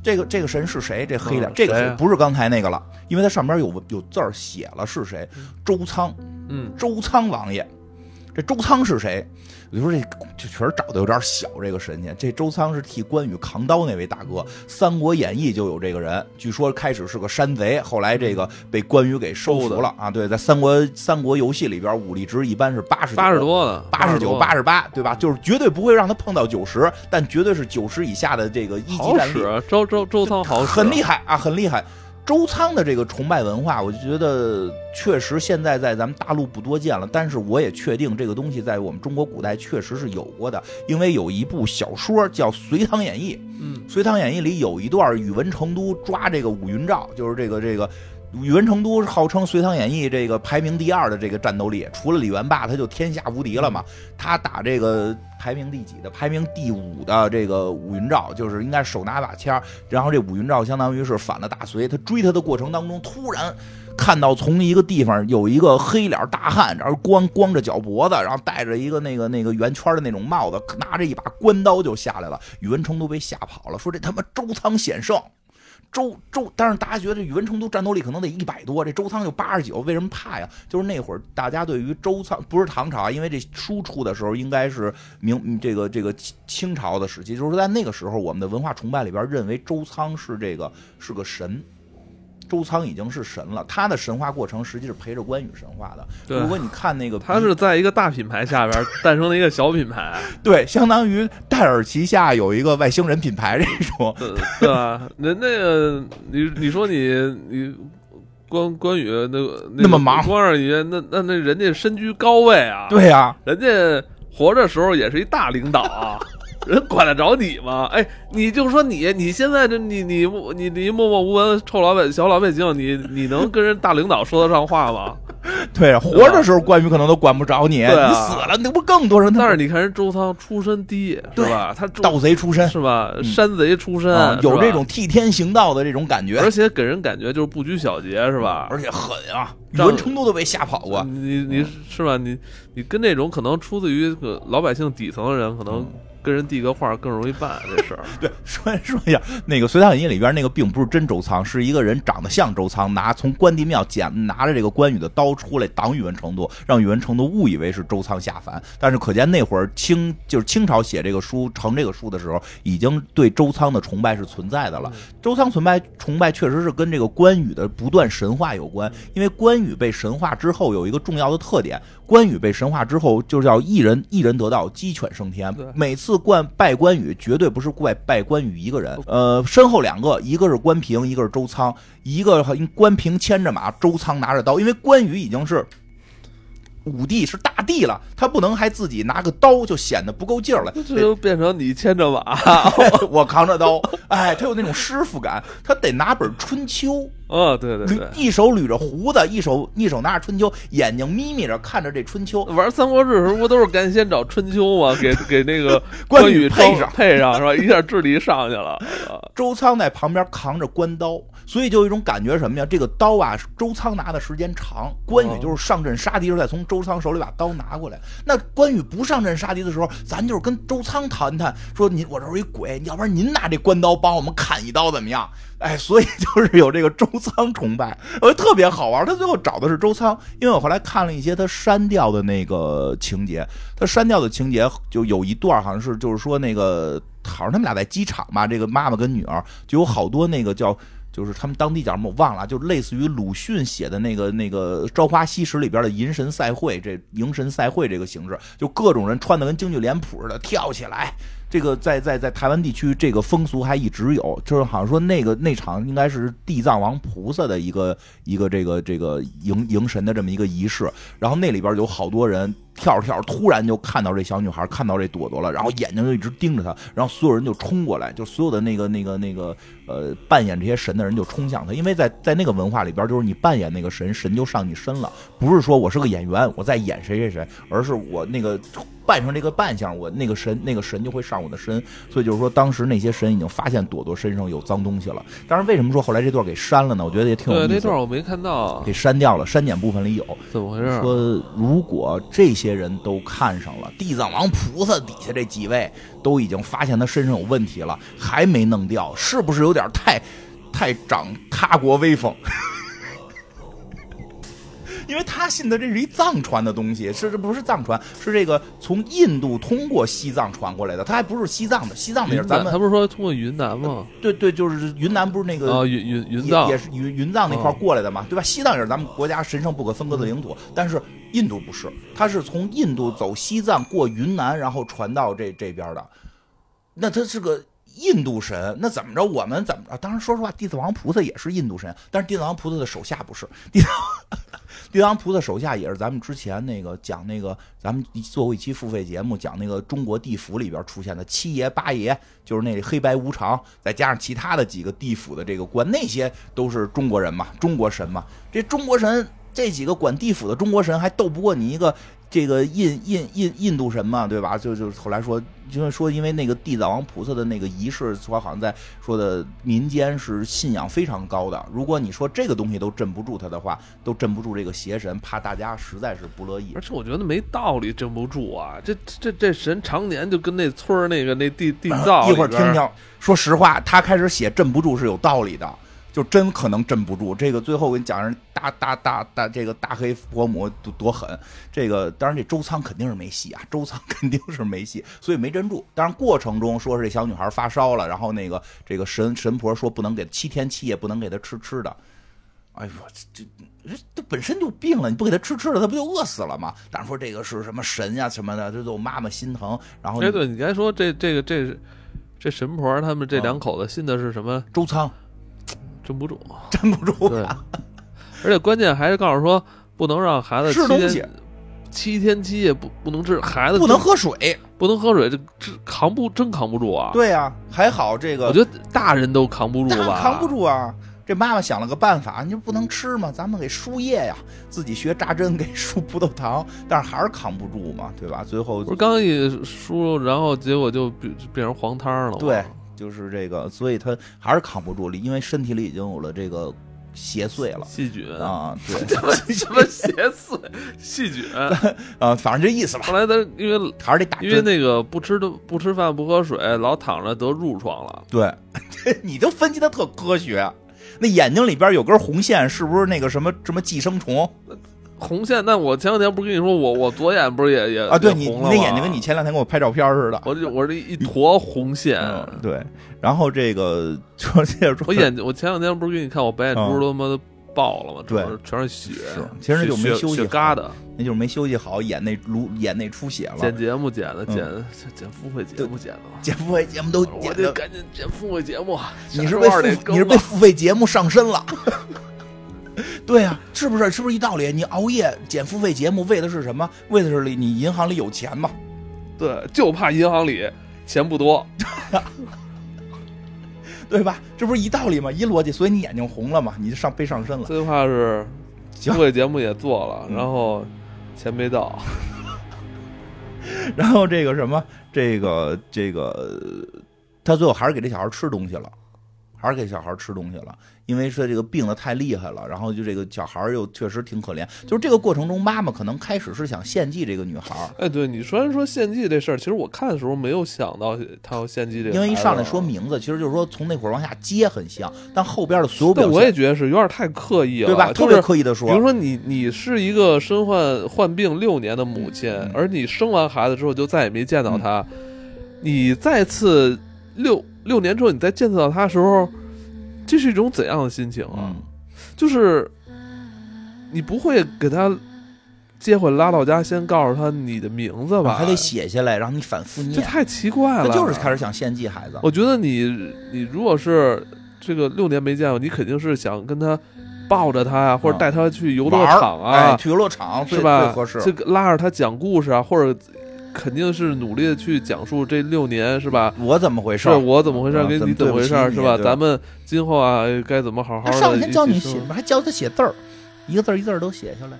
这个这个神是谁？这黑脸，嗯这个不是刚才那个了？因为它上边有有字儿写了是谁？周仓，嗯，周仓王爷。这周仓是谁？我就说这这确实找的有点小，这个神仙。这周仓是替关羽扛刀那位大哥，《三国演义》就有这个人。据说开始是个山贼，后来这个被关羽给收服了啊。对，在三国三国游戏里边，武力值一般是八十八十多呢，八十九、八十十八，对吧？就是绝对不会让他碰到九十，但绝对是九十以下的这个一级战力，使，周周周仓好使，很厉害啊，很厉害。周仓的这个崇拜文化，我就觉得确实现在在咱们大陆不多见了，但是我也确定这个东西在我们中国古代确实是有过的，因为有一部小说叫《隋唐演义》，嗯《隋唐演义》里有一段宇文成都抓这个武云照，就是这个这个。宇文成都号称《隋唐演义》这个排名第二的这个战斗力，除了李元霸，他就天下无敌了嘛。他打这个排名第几的？排名第五的这个武云照，就是应该手拿把枪，然后这武云照相当于是反了大隋。他追他的过程当中，突然看到从一个地方有一个黑脸大汉，然后光光着脚脖子，然后戴着一个那个那个圆圈的那种帽子，拿着一把关刀就下来了。宇文成都被吓跑了，说这他妈周仓险胜。周周，但是大家觉得宇文成都战斗力可能得一百多，这周仓就八十九，为什么怕呀？就是那会儿大家对于周仓不是唐朝啊，因为这书出的时候应该是明这个这个清朝的时期，就是在那个时候，我们的文化崇拜里边认为周仓是这个是个神。周仓已经是神了，他的神话过程实际是陪着关羽神话的。如果你看那个，他是在一个大品牌下边诞生了一个小品牌，对，相当于戴尔旗下有一个外星人品牌这种，对对吧？人那个你你说你你关关羽那个那么忙关二爷那那那人家身居高位啊，，对呀、人家活着时候也是一大领导啊。人管得着你吗？哎，你就说你，你现在这你你你你默默无闻臭老百小老百姓，你你能跟人大领导说得上话吗？对，活着时候关羽可能都管不着你，啊你死了那不更多人？但是你看人周仓出身低，是吧？他盗贼出身，是吧？嗯山贼出身，啊，有这种替天行道的这种感觉，而且给人感觉就是不拘小节，是吧？而且狠啊！宇文成都都被吓跑过。你你是吧？你你跟那种可能出自于老百姓底层的人，可能跟人递个话更容易办这事儿。对，说说一下，那个《隋唐演义》里边那个并不是真周仓，是一个人长得像周仓，拿从关帝庙捡拿着这个关羽的刀出来挡宇文成都，让宇文成都误以为是周仓下凡。但是可见那会儿清就是清朝写这个书成这个书的时候，已经对周仓的崇拜是存在的了。周仓崇拜崇拜确实是跟这个关羽的不断神话有关，因为关羽被神话之后有一个重要的特点，关羽被神话之后就是要一人一人得道，鸡犬升天。每次冠拜关羽，绝对不是怪拜关羽一个人，呃，身后两个，一个是关平，一个是周仓，一个关平牵着马，周仓拿着刀，因为关羽已经是。武帝是大帝了，他不能还自己拿个刀，就显得不够劲儿了。这就变成你牵着马，我扛着刀，哎，他有那种师傅感，他得拿本《春秋》，哦，对对对，一手捋着胡子，一手一手拿着《春秋》，眼睛眯眯着看着这《春秋》。玩三国志的时候不都是赶紧先找春秋吗？给给那个 关羽配上配上是吧？一下智力上去了。啊周仓在旁边扛着关刀，所以就有一种感觉什么呀？这个刀啊，周仓拿的时间长，关羽就是上阵杀敌时候再从周仓手里把刀拿过来。那关羽不上阵杀敌的时候，咱就是跟周仓谈谈，说您我这儿有一鬼，要不然您拿这关刀帮我们砍一刀怎么样？哎，所以 就是有这个周仓崇拜，呃，特别好玩。他最后找的是周仓，因为我后来看了一些他删掉的那个情节，他删掉的情节就有一段好像是就是说那个好像他们俩在机场嘛，这个妈妈跟女儿就有好多那个叫。就是他们当地叫什么我忘了，就类似于鲁迅写的那个那个《朝花夕拾》里边的迎神赛会，这迎神赛会这个形式，就各种人穿的跟京剧脸谱似的跳起来。这个在在在台湾地区，这个风俗还一直有，就是好像说那个那场应该是地藏王菩萨的一个一个这个这个迎迎神的这么一个仪式，然后那里边有好多人跳着跳着，突然就看到这小女孩，看到这朵朵了，然后眼睛就一直盯着她，然后所有人就冲过来，就所有的那个那个那个呃扮演这些神的人就冲向她，因为在在那个文化里边，就是你扮演那个神，神就上你身了，不是说我是个演员，我在演谁谁谁，而是我那个。扮成这个扮相，我那个神那个神就会上我的身，所以就是说，当时那些神已经发现朵朵身上有脏东西了。当然，为什么说后来这段给删了呢？我觉得也挺有意思。对那段我没看到，给删掉了，删减部分里有。怎么回事？说如果这些人都看上了地藏王菩萨底下这几位，都已经发现他身上有问题了，还没弄掉，是不是有点太太长他国威风？因为他信的这是一藏传的东西，是这不是藏传，是这个从印度通过西藏传过来的，他还不是西藏的，西藏的是咱们，他不是说通过云南吗？对对，就是云南不是那个云云云藏也是云云藏那块过来的嘛，对吧？西藏也是咱们国家神圣不可分割的领土，但是印度不是，他是从印度走西藏过云南，然后传到这这边的，那他是个。印度神，那怎么着？我们怎么着？当然，说实话，地藏王菩萨也是印度神，但是地藏王菩萨的手下不是。地藏地藏王菩萨手下也是咱们之前那个讲那个，咱们做过一期付费节目，讲那个中国地府里边出现的七爷八爷，就是那黑白无常，再加上其他的几个地府的这个官，那些都是中国人嘛，中国神嘛。这中国神这几个管地府的中国神，还斗不过你一个。这个印印印印度神嘛，对吧？就就后来说，就是说，因为那个地藏王菩萨的那个仪式，说好像在说的民间是信仰非常高的。如果你说这个东西都镇不住他的话，都镇不住这个邪神，怕大家实在是不乐意。而且我觉得没道理镇不住啊！这这这神常年就跟那村儿那个那地地藏一会儿听听。说实话，他开始写镇不住是有道理的。就真可能镇不住这个，最后我跟你讲人大大大大这个大黑佛母多多狠，这个当然这周仓肯定是没戏啊，周仓肯定是没戏，所以没镇住。当然过程中说是这小女孩发烧了，然后那个这个神神婆说不能给七天七夜不能给她吃吃的，哎呦这这这本身就病了，你不给她吃吃的，她不就饿死了吗？但是说这个是什么神呀什么的，这都妈妈心疼。然后哎对，你该说这这个这这神婆他们这两口子信的是什么？周仓。镇不住，镇不住。对，而且关键还是告诉说，不能让孩子吃东西，七天七夜不不能吃，孩子不能喝水，不能喝水，这这扛不真扛不住啊。对呀，还好这个，我觉得大人都扛不住吧，扛不住啊。这妈妈想了个办法，你说不能吃吗？咱们给输液呀，自己学扎针给输葡萄糖，但是还是扛不住嘛，对吧？最后不是刚一输，然后结果就变变成黄汤了。对。就是这个，所以他还是扛不住了，因为身体里已经有了这个邪祟了，细菌啊，对，什么邪祟？细菌 啊，反正这意思吧。后来他因为还是得打，因为那个不吃的不吃饭不喝水，老躺着得褥疮了。对，你就分析的特科学。那眼睛里边有根红线，是不是那个什么什么寄生虫？红线，那我前两天不是跟你说，我我左眼不是也也啊？对你你那眼睛跟你前两天给我拍照片似的，我这我这一坨红线。对，然后这个说接着说，我眼睛我前两天不是给你看我白眼珠都他妈的爆了吗？对，全是血。是，其实就没休息疙瘩，那就是没休息好，眼内颅眼内出血了。剪节目剪的，剪剪付费节目剪的，剪付费节目都我得赶紧剪付费节目。你是被你是被付费节目上身了。对呀，是不是？是不是一道理？你熬夜剪付费节目，为的是什么？为的是你银行里有钱嘛？对，就怕银行里钱不多，对吧？这不是一道理吗？一逻辑，所以你眼睛红了嘛？你就上被上身了。最怕是付费节目也做了，然后钱没到，然后这个什么，这个这个，他最后还是给这小孩吃东西了，还是给小孩吃东西了。因为说这个病的太厉害了，然后就这个小孩又确实挺可怜。就是这个过程中，妈妈可能开始是想献祭这个女孩。哎，对你虽然说献祭这事儿，其实我看的时候没有想到她要献祭这个。因为一上来说名字，其实就是说从那会儿往下接很像，但后边的所有表现，我也觉得是有点太刻意了，对吧？特别刻意的说，比如说你你是一个身患患病六年的母亲，而你生完孩子之后就再也没见到她，你再次六六年之后你再见到她的时候。这是一种怎样的心情啊？嗯就是你不会给他接回来拉到家，先告诉他你的名字吧？还得写下来，让你反复念，这太奇怪了。他就是开始想献祭孩子。我觉得你你如果是这个六年没见过，你肯定是想跟他抱着他呀、或者带他去游乐场啊，哎，去游乐场最是吧？最合适。就拉着他讲故事啊，或者肯定是努力的去讲述这六年，是吧？我怎么回事是？我怎么回事，啊跟你怎么回事，起是吧？咱们今后啊，该怎么好好的他上来先教你写，还教他写字儿，一个字儿一个字儿都写下来。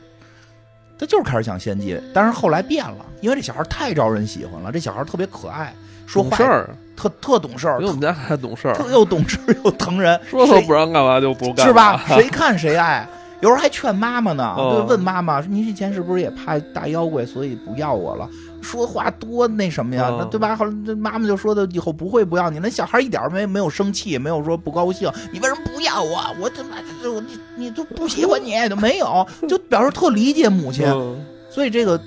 他就是开始想献祭，但是后来变了，因为这小孩太招人喜欢了，这小孩特别可爱，说话事儿，特特懂事儿比，我们家还懂事儿，特又懂事又疼人，说说不让干嘛就不干，是吧？？谁看谁爱。有时候还劝妈妈呢，哦就问妈妈：“您以前是不是也怕大妖怪，所以不要我了？”说话多那什么呀，哦那对吧？后来这妈妈就说的：“以后不会不要你。”那小孩一点没没有生气，没有说不高兴。你为什么不要我？我他妈这我你你都不喜欢你都没有，就表示特理解母亲。嗯所以这个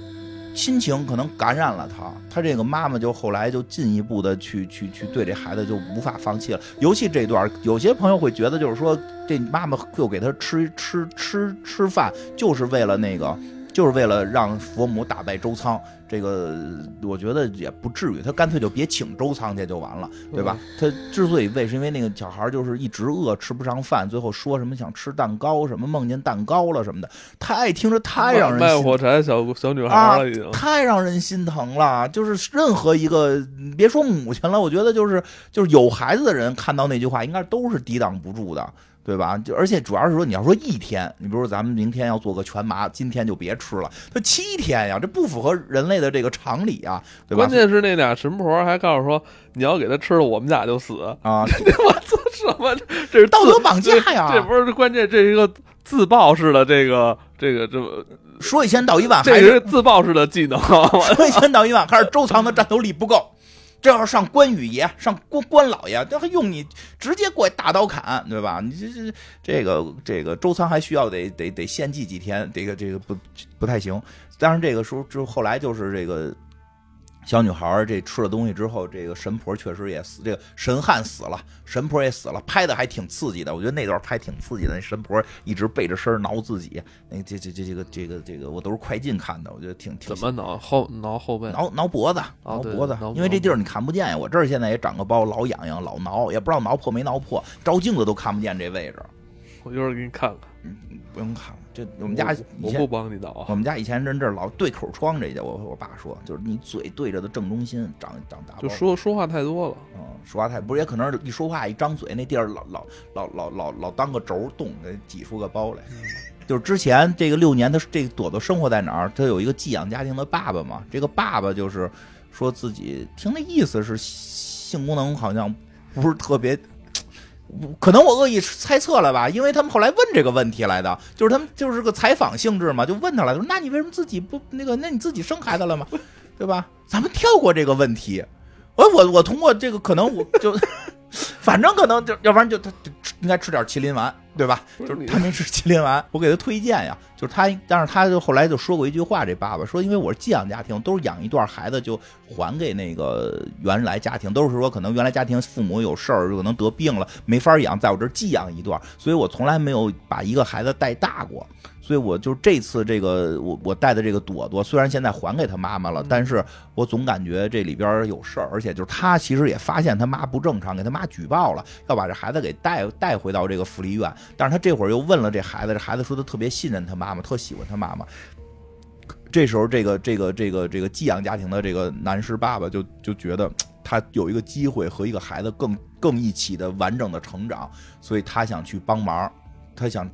亲情可能感染了他，他这个妈妈就后来就进一步的去去去对这孩子就无法放弃了。尤其这段，有些朋友会觉得就是说，这妈妈又给他吃吃吃吃饭，就是为了那个。就是为了让佛母打败周仓，这个我觉得也不至于，他干脆就别请周仓去就完了，对吧？他之所以为，是因为那个小孩就是一直饿，吃不上饭，最后说什么想吃蛋糕，什么梦见蛋糕了什么的，太听着太让人卖心火柴小小女孩啊了，已经。太让人心疼了。就是任何一个，别说母亲了，我觉得就是就是有孩子的人看到那句话，应该都是抵挡不住的。对吧？就而且主要是说，你要说一天，你比如说咱们明天要做个全麻，今天就别吃了。他七天呀，这不符合人类的这个常理啊，对吧关？键是那俩神婆还告诉说，你要给他吃了，我们俩就死。啊，我操，什么？这是道德绑架呀这这不是关键，这是一个自爆式的这个这个这么，说一千道一万，这是自爆式的技能。说一千道一万，还是周仓的战斗力不够。这要是上关羽爷，上关关老爷，这还用你直接过大刀砍，对吧？你这这这个这个周仓还需要得得得献祭几天，这个这个不不太行。当然这个时候就后来就是这个小女孩儿这吃了东西之后，这个神婆确实也死，这个神汉死了，神婆也死了，拍的还挺刺激的。我觉得那段拍挺刺激的，那神婆一直背着身挠自己，那这这这这个这个这个我都是快进看的，我觉得挺挺怎么挠后挠后背？挠挠脖子，哦挠脖子，因为这地儿你看不见呀。我这儿现在也长个包，老痒痒，老挠，也不知道挠破没挠破，照镜子都看不见这位置。我一会儿给你看看。嗯不用看了，这我们家以前我不帮你倒啊。我们家以前人这儿老对口疮，这叫我我爸说，就是你嘴对着的正中心长长大包。就说说话太多了，嗯，说话太不是，也可能是一说话一张嘴，那地儿老老老老老老当个轴动，给挤出个包来。就是之前这个六年，他这个朵朵生活在哪儿？他有一个寄养家庭的爸爸嘛。这个爸爸就是说自己听那意思是性功能好像不是特别，可能我恶意猜测了吧？因为他们后来问这个问题来的，就是他们就是个采访性质嘛，就问他来说：“那你为什么自己不那个？那你自己生孩子了吗？对吧？”咱们跳过这个问题。我我我通过这个可能我就，反正可能就要不然就他就吃应该吃点麒麟丸，对吧？就是他没吃麒麟丸，我给他推荐呀。就是他，但是他就后来就说过一句话，这爸爸说，因为我是寄养家庭，都是养一段孩子就还给那个原来家庭，都是说可能原来家庭父母有事儿，有可能得病了没法养，在我这儿寄养一段，所以我从来没有把一个孩子带大过。所以我就这次这个我我带的这个朵朵，虽然现在还给他妈妈了，但是我总感觉这里边有事儿，而且就是他其实也发现他妈不正常，给他妈举报了，要把这孩子给带带回到这个福利院。但是他这会儿又问了这孩子，这孩子说他特别信任他妈妈，特喜欢他妈妈。这时候，这个这个这个这个寄养家庭的这个男士爸爸就就觉得他有一个机会和一个孩子更更一起的完整的成长，所以他想去帮忙，他想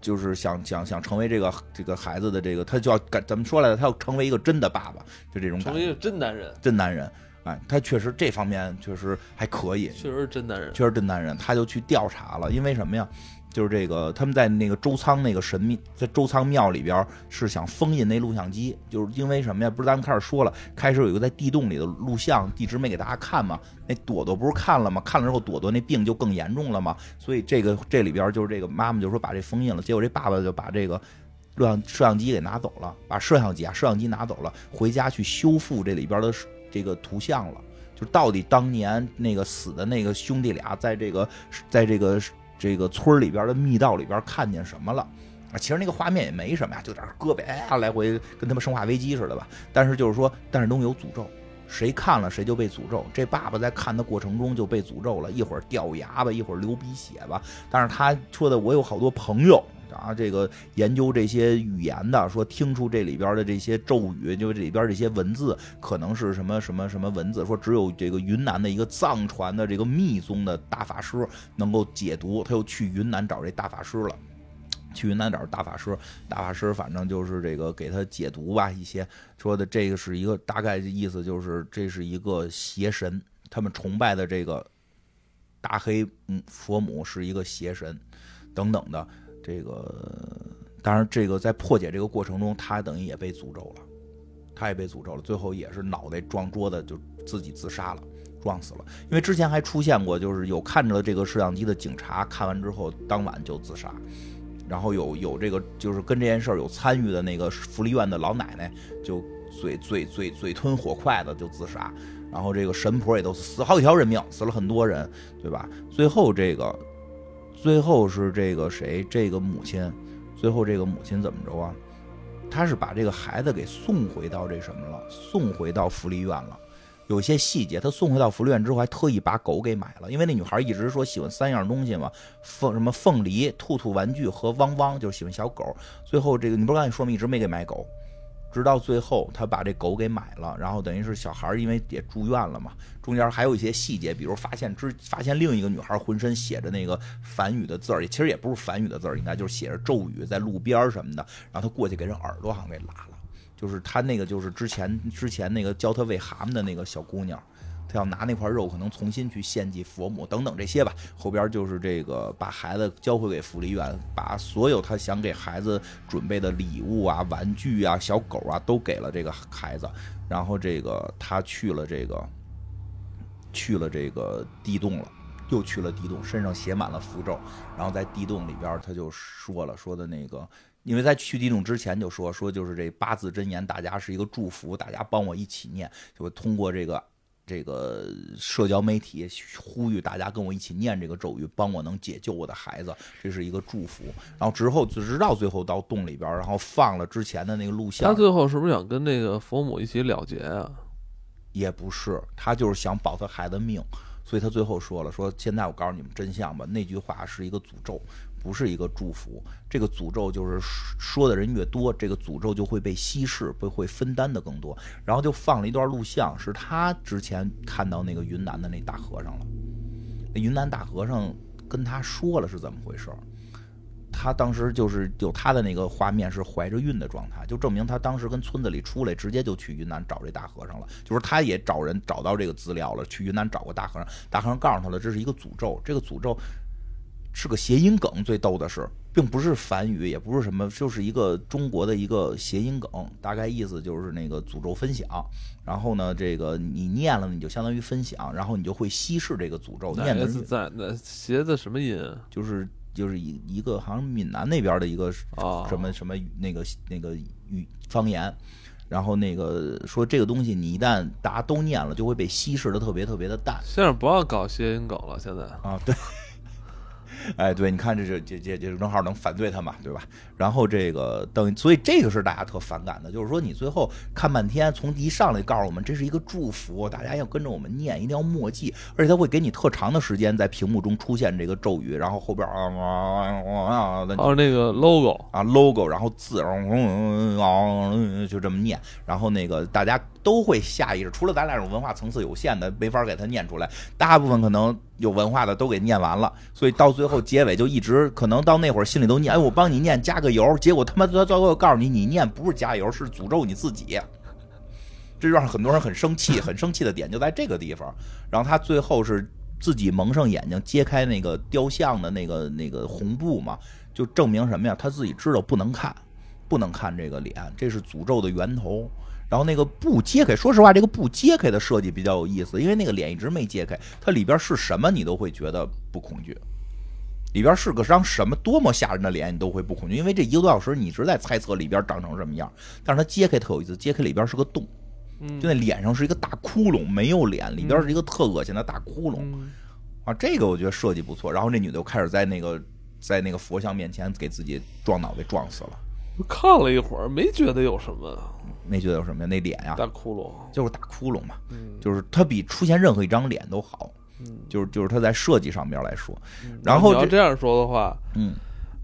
就是想想想成为这个这个孩子的这个，他就要感怎么说来着？他要成为一个真的爸爸，就这种感觉，成为一个真男人，真男人。哎，他确实这方面确实还可以，确实是真男人。确实真男人，他就去调查了，因为什么呀？就是这个他们在那个周仓那个神秘，在周仓庙里边是想封印那录像机，就是因为什么呀？不是咱们开始说了，开始有一个在地洞里的录像，一直没给大家看嘛。那朵朵不是看了吗？看了之后，朵朵那病就更严重了嘛。所以这个这里边就是这个妈妈就说把这封印了，结果这爸爸就把这个录像摄像机给拿走了，把摄像机啊摄像机拿走了，回家去修复这里边的这个图像了。就到底当年那个死的那个兄弟俩在这个在这个这个村里边的密道里边看见什么了啊？其实那个画面也没什么呀，就点胳膊哎来回跟他们生化危机似的吧。但是就是说，但是东西有诅咒。谁看了谁就被诅咒。这爸爸在看的过程中就被诅咒了，一会儿掉牙吧，一会儿流鼻血吧。但是他说的，我有好多朋友啊，这个研究这些语言的，说听出这里边的这些咒语，就这里边这些文字可能是什么什么什么文字。说只有这个云南的一个藏传的这个密宗的大法师能够解读。他又去云南找这大法师了。去云南找大法师，大法师反正就是这个给他解读吧，一些说的这个是一个大概的意思，就是这是一个邪神，他们崇拜的这个大黑嗯佛母是一个邪神，等等的这个，当然这个在破解这个过程中，他等于也被诅咒了，他也被诅咒了，最后也是脑袋撞桌子就自己自杀了，撞死了。因为之前还出现过，就是有看着这个摄像机的警察看完之后当晚就自杀。然后有有这个就是跟这件事有参与的那个福利院的老奶奶，就嘴嘴嘴嘴吞火筷子就自杀。然后这个神婆也都死好几条人命，死了很多人，对吧？最后这个最后是这个谁？这个母亲，最后这个母亲怎么着啊？她是把这个孩子给送回到这什么了？送回到福利院了。有些细节，他送回到福利院之后，还特意把狗给买了，因为那女孩一直说喜欢三样东西嘛，凤什么凤梨、兔兔玩具和汪汪，就是喜欢小狗。最后这个你不是刚才说吗？一直没给买狗，直到最后他把这狗给买了，然后等于是小孩因为也住院了嘛，中间还有一些细节，比如发现之发现另一个女孩浑身写着那个梵语的字儿，其实也不是梵语的字儿，应该就是写着咒语，在路边什么的，然后他过去给人耳朵好像给拉了。就是他那个，就是之前之前那个教他喂蛤蟆的那个小姑娘，他要拿那块肉，可能重新去献祭佛母等等这些吧。后边就是这个把孩子交回给福利院，把所有他想给孩子准备的礼物啊、玩具啊、小狗啊都给了这个孩子。然后这个他去了这个去了这个地洞了，又去了地洞，身上写满了符咒。然后在地洞里边，他就说了说的那个。因为在去地洞之前就说说就是这八字真言，大家是一个祝福，大家帮我一起念，就会通过这个这个社交媒体呼吁大家跟我一起念这个咒语，帮我能解救我的孩子，这是一个祝福。然后之后直到最后到洞里边，然后放了之前的那个录像。他最后是不是想跟那个佛母一起了结啊？也不是，他就是想保他孩子命，所以他最后说了说现在我告诉你们真相吧，那句话是一个诅咒。不是一个祝福，这个诅咒就是说的人越多，这个诅咒就会被稀释，会会分担的更多。然后就放了一段录像，是他之前看到那个云南的那大和尚了。那云南大和尚跟他说了是怎么回事他当时就是有他的那个画面是怀着孕的状态，就证明他当时跟村子里出来，直接就去云南找这大和尚了。就是他也找人找到这个资料了，去云南找过大和尚，大和尚告诉他了，这是一个诅咒，这个诅咒。是个谐音梗，最逗的是，并不是梵语，也不是什么，就是一个中国的一个谐音梗，大概意思就是那个诅咒分享。然后呢，这个你念了，你就相当于分享，然后你就会稀释这个诅咒。念的在那谐的什么音？就是就是一一个好像闽南那边的一个什么什么那个那个语方言。然后那个说这个东西，你一旦大家都念了，就会被稀释的特别特别的淡。现在不要搞谐音梗了，现在啊，对。哎，对，你看这是这这这正好能反对他嘛，对吧？然后这个等，所以这个是大家特反感的，就是说你最后看半天，从一上来告诉我们这是一个祝福，大家要跟着我们念，一定要默记，而且他会给你特长的时间在屏幕中出现这个咒语，然后后边啊啊啊，还有那个 logo 啊 logo，然后字，然后就这么念，然后那个大家都会下意识，除了咱俩这种文化层次有限的，没法给他念出来，大部分可能。有文化的都给念完了，所以到最后结尾就一直可能到那会儿心里都念，哎，我帮你念加个油，结果他妈到最后告诉你，你念不是加油，是诅咒你自己，这让很多人很生气，很生气的点就在这个地方。然后他最后是自己蒙上眼睛，揭开那个雕像的那个那个红布嘛，就证明什么呀？他自己知道不能看，不能看这个脸，这是诅咒的源头。然后那个布揭开，说实话，这个布揭开的设计比较有意思，因为那个脸一直没揭开，它里边是什么你都会觉得不恐惧，里边是个张什么多么吓人的脸你都会不恐惧，因为这一个多小时你一直在猜测里边长成什么样，但是它揭开特有意思，揭开里边是个洞，嗯就那脸上是一个大窟窿，没有脸，里边是一个特恶心的大窟窿嗯啊。这个我觉得设计不错。然后那女的就开始在那个在那个佛像面前给自己撞脑袋撞死了，我看了一会儿，没觉得有什么没觉得有什么呀？那脸呀、大窟窿。就是大窟窿嘛，嗯就是它比出现任何一张脸都好。嗯，就是就是它在设计上面来说，嗯然后要这样说的话，嗯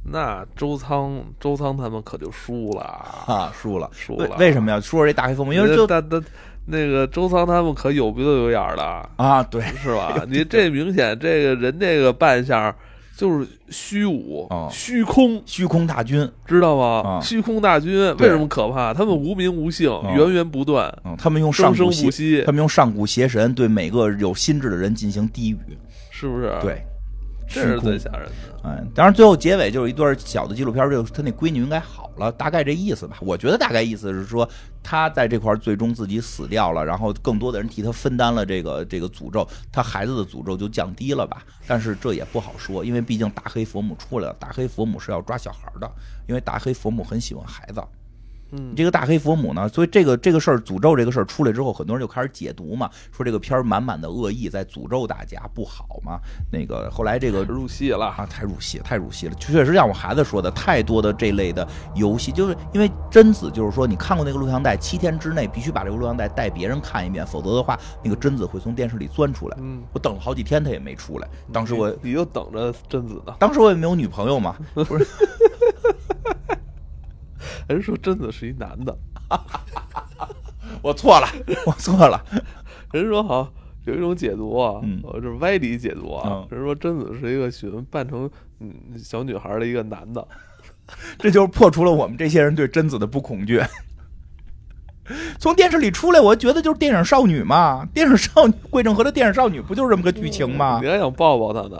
那周仓周仓他们可就输了，啊输了，输了。为为什么呀说说这大黑风魔？因为就那那那个周仓他们可有鼻子有眼儿的，啊对是吧？你这明显这个人这个扮相就是虚无、哦虚空，虚空大军，知道吗？啊。虚空大军为什么可怕？他们无名无姓，哦源源不断，嗯，他们用上古他，们用上古邪神对每个有心智的人进行低语，是不是？，对，这是最吓人的。嗯，当然最后结尾就是一段小的纪录片，就是他那闺女应该好了，大概这意思吧。我觉得大概意思是说，他在这块儿最终自己死掉了，然后更多的人替他分担了这个这个诅咒，他孩子的诅咒就降低了吧。但是这也不好说，因为毕竟大黑佛母出来了，大黑佛母是要抓小孩的，因为大黑佛母很喜欢孩子。嗯，这个大黑佛母呢，所以这个这个事儿诅咒这个事儿出来之后，很多人就开始解读嘛，说这个片儿满满的恶意，在诅咒大家不好嘛。那个后来这个入戏了，啊，太入戏，太入戏了。确实像我孩子说的，太多的这类的游戏，就是因为贞子，就是说你看过那个录像带，七天之内必须把这个录像带带别人看一遍，否则的话，那个贞子会从电视里钻出来。嗯，我等了好几天，他也没出来。当时我，你就等着贞子呢。当时我也没有女朋友嘛，不是？人说贞子是一男的，我错了，我错了。人说好有一种解读啊，嗯呃，这是歪理解读啊嗯。人说贞子是一个喜欢扮成嗯小女孩的一个男的，这就是破除了我们这些人对贞子的不恐惧。从电视里出来，我觉得就是电影少女嘛，电影少女桂正和的电影少女不就是这么个剧情吗你？还想抱抱她呢？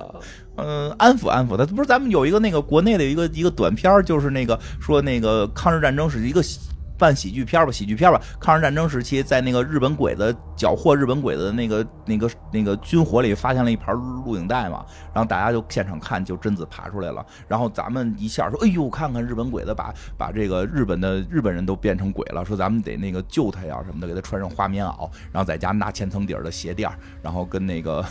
嗯，安抚安抚他。不是咱们有一个那个国内的一个一个短片，就是那个说那个抗日战争是一个半喜剧片吧，喜剧片吧。抗日战争时期，在那个日本鬼子缴获日本鬼子的那个那个那个军火里发现了一盘录影带嘛，然后大家就现场看，就贞子爬出来了。然后咱们一下说，哎呦，看看日本鬼子把把这个日本的日本人都变成鬼了，说咱们得那个救他呀什么的，给他穿上花棉袄，然后在家拿千层底儿的鞋垫，然后跟那个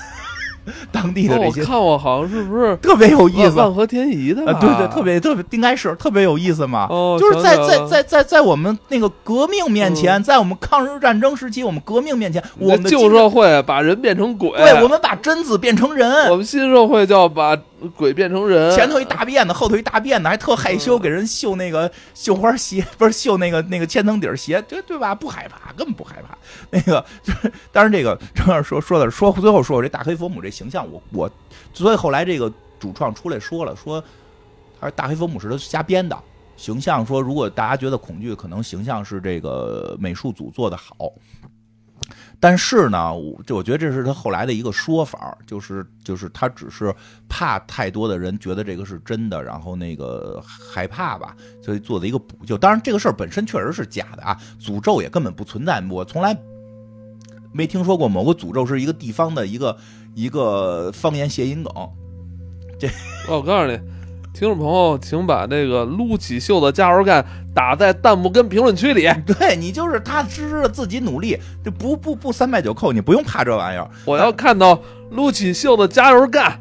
当地的哦，我这些。看我好像是不是特别有意思，万万和天宜的？啊，对对，特别特别，应该是特别有意思嘛。哦就是在在在在在我们那个革命面前，在我们抗日战争时期，我们革命面前，我们旧社会把人变成鬼，对，我们把贞子变成人我，们新社会就要把鬼变成人，前头一大辫子，后头一大辫子，还特害羞，给人绣那个绣花鞋，不是绣那个那个千层底儿鞋，对对吧？不害怕，根本不害怕。那个就是，当然这个正好说说的说最后说我这大黑佛母这形象，我我所以后来这个主创出来说了，说他说大黑佛母是他瞎编的。形象说，如果大家觉得恐惧，可能形象是这个美术组做的好。但是呢，我这我觉得这是他后来的一个说法，就是就是他只是怕太多的人觉得这个是真的，然后那个害怕吧，所以做的一个补救。当然，这个事儿本身确实是假的啊，诅咒也根本不存在，我从来没听说过某个诅咒是一个地方的一个一个方言谐音梗。这，我告诉你，听众朋友，请把这个撸起袖子加油干打在弹幕跟评论区里，对你就是踏踏实实的自己努力，就不不不三拜九叩，你不用怕这玩意儿。我要看到撸起袖子加油干。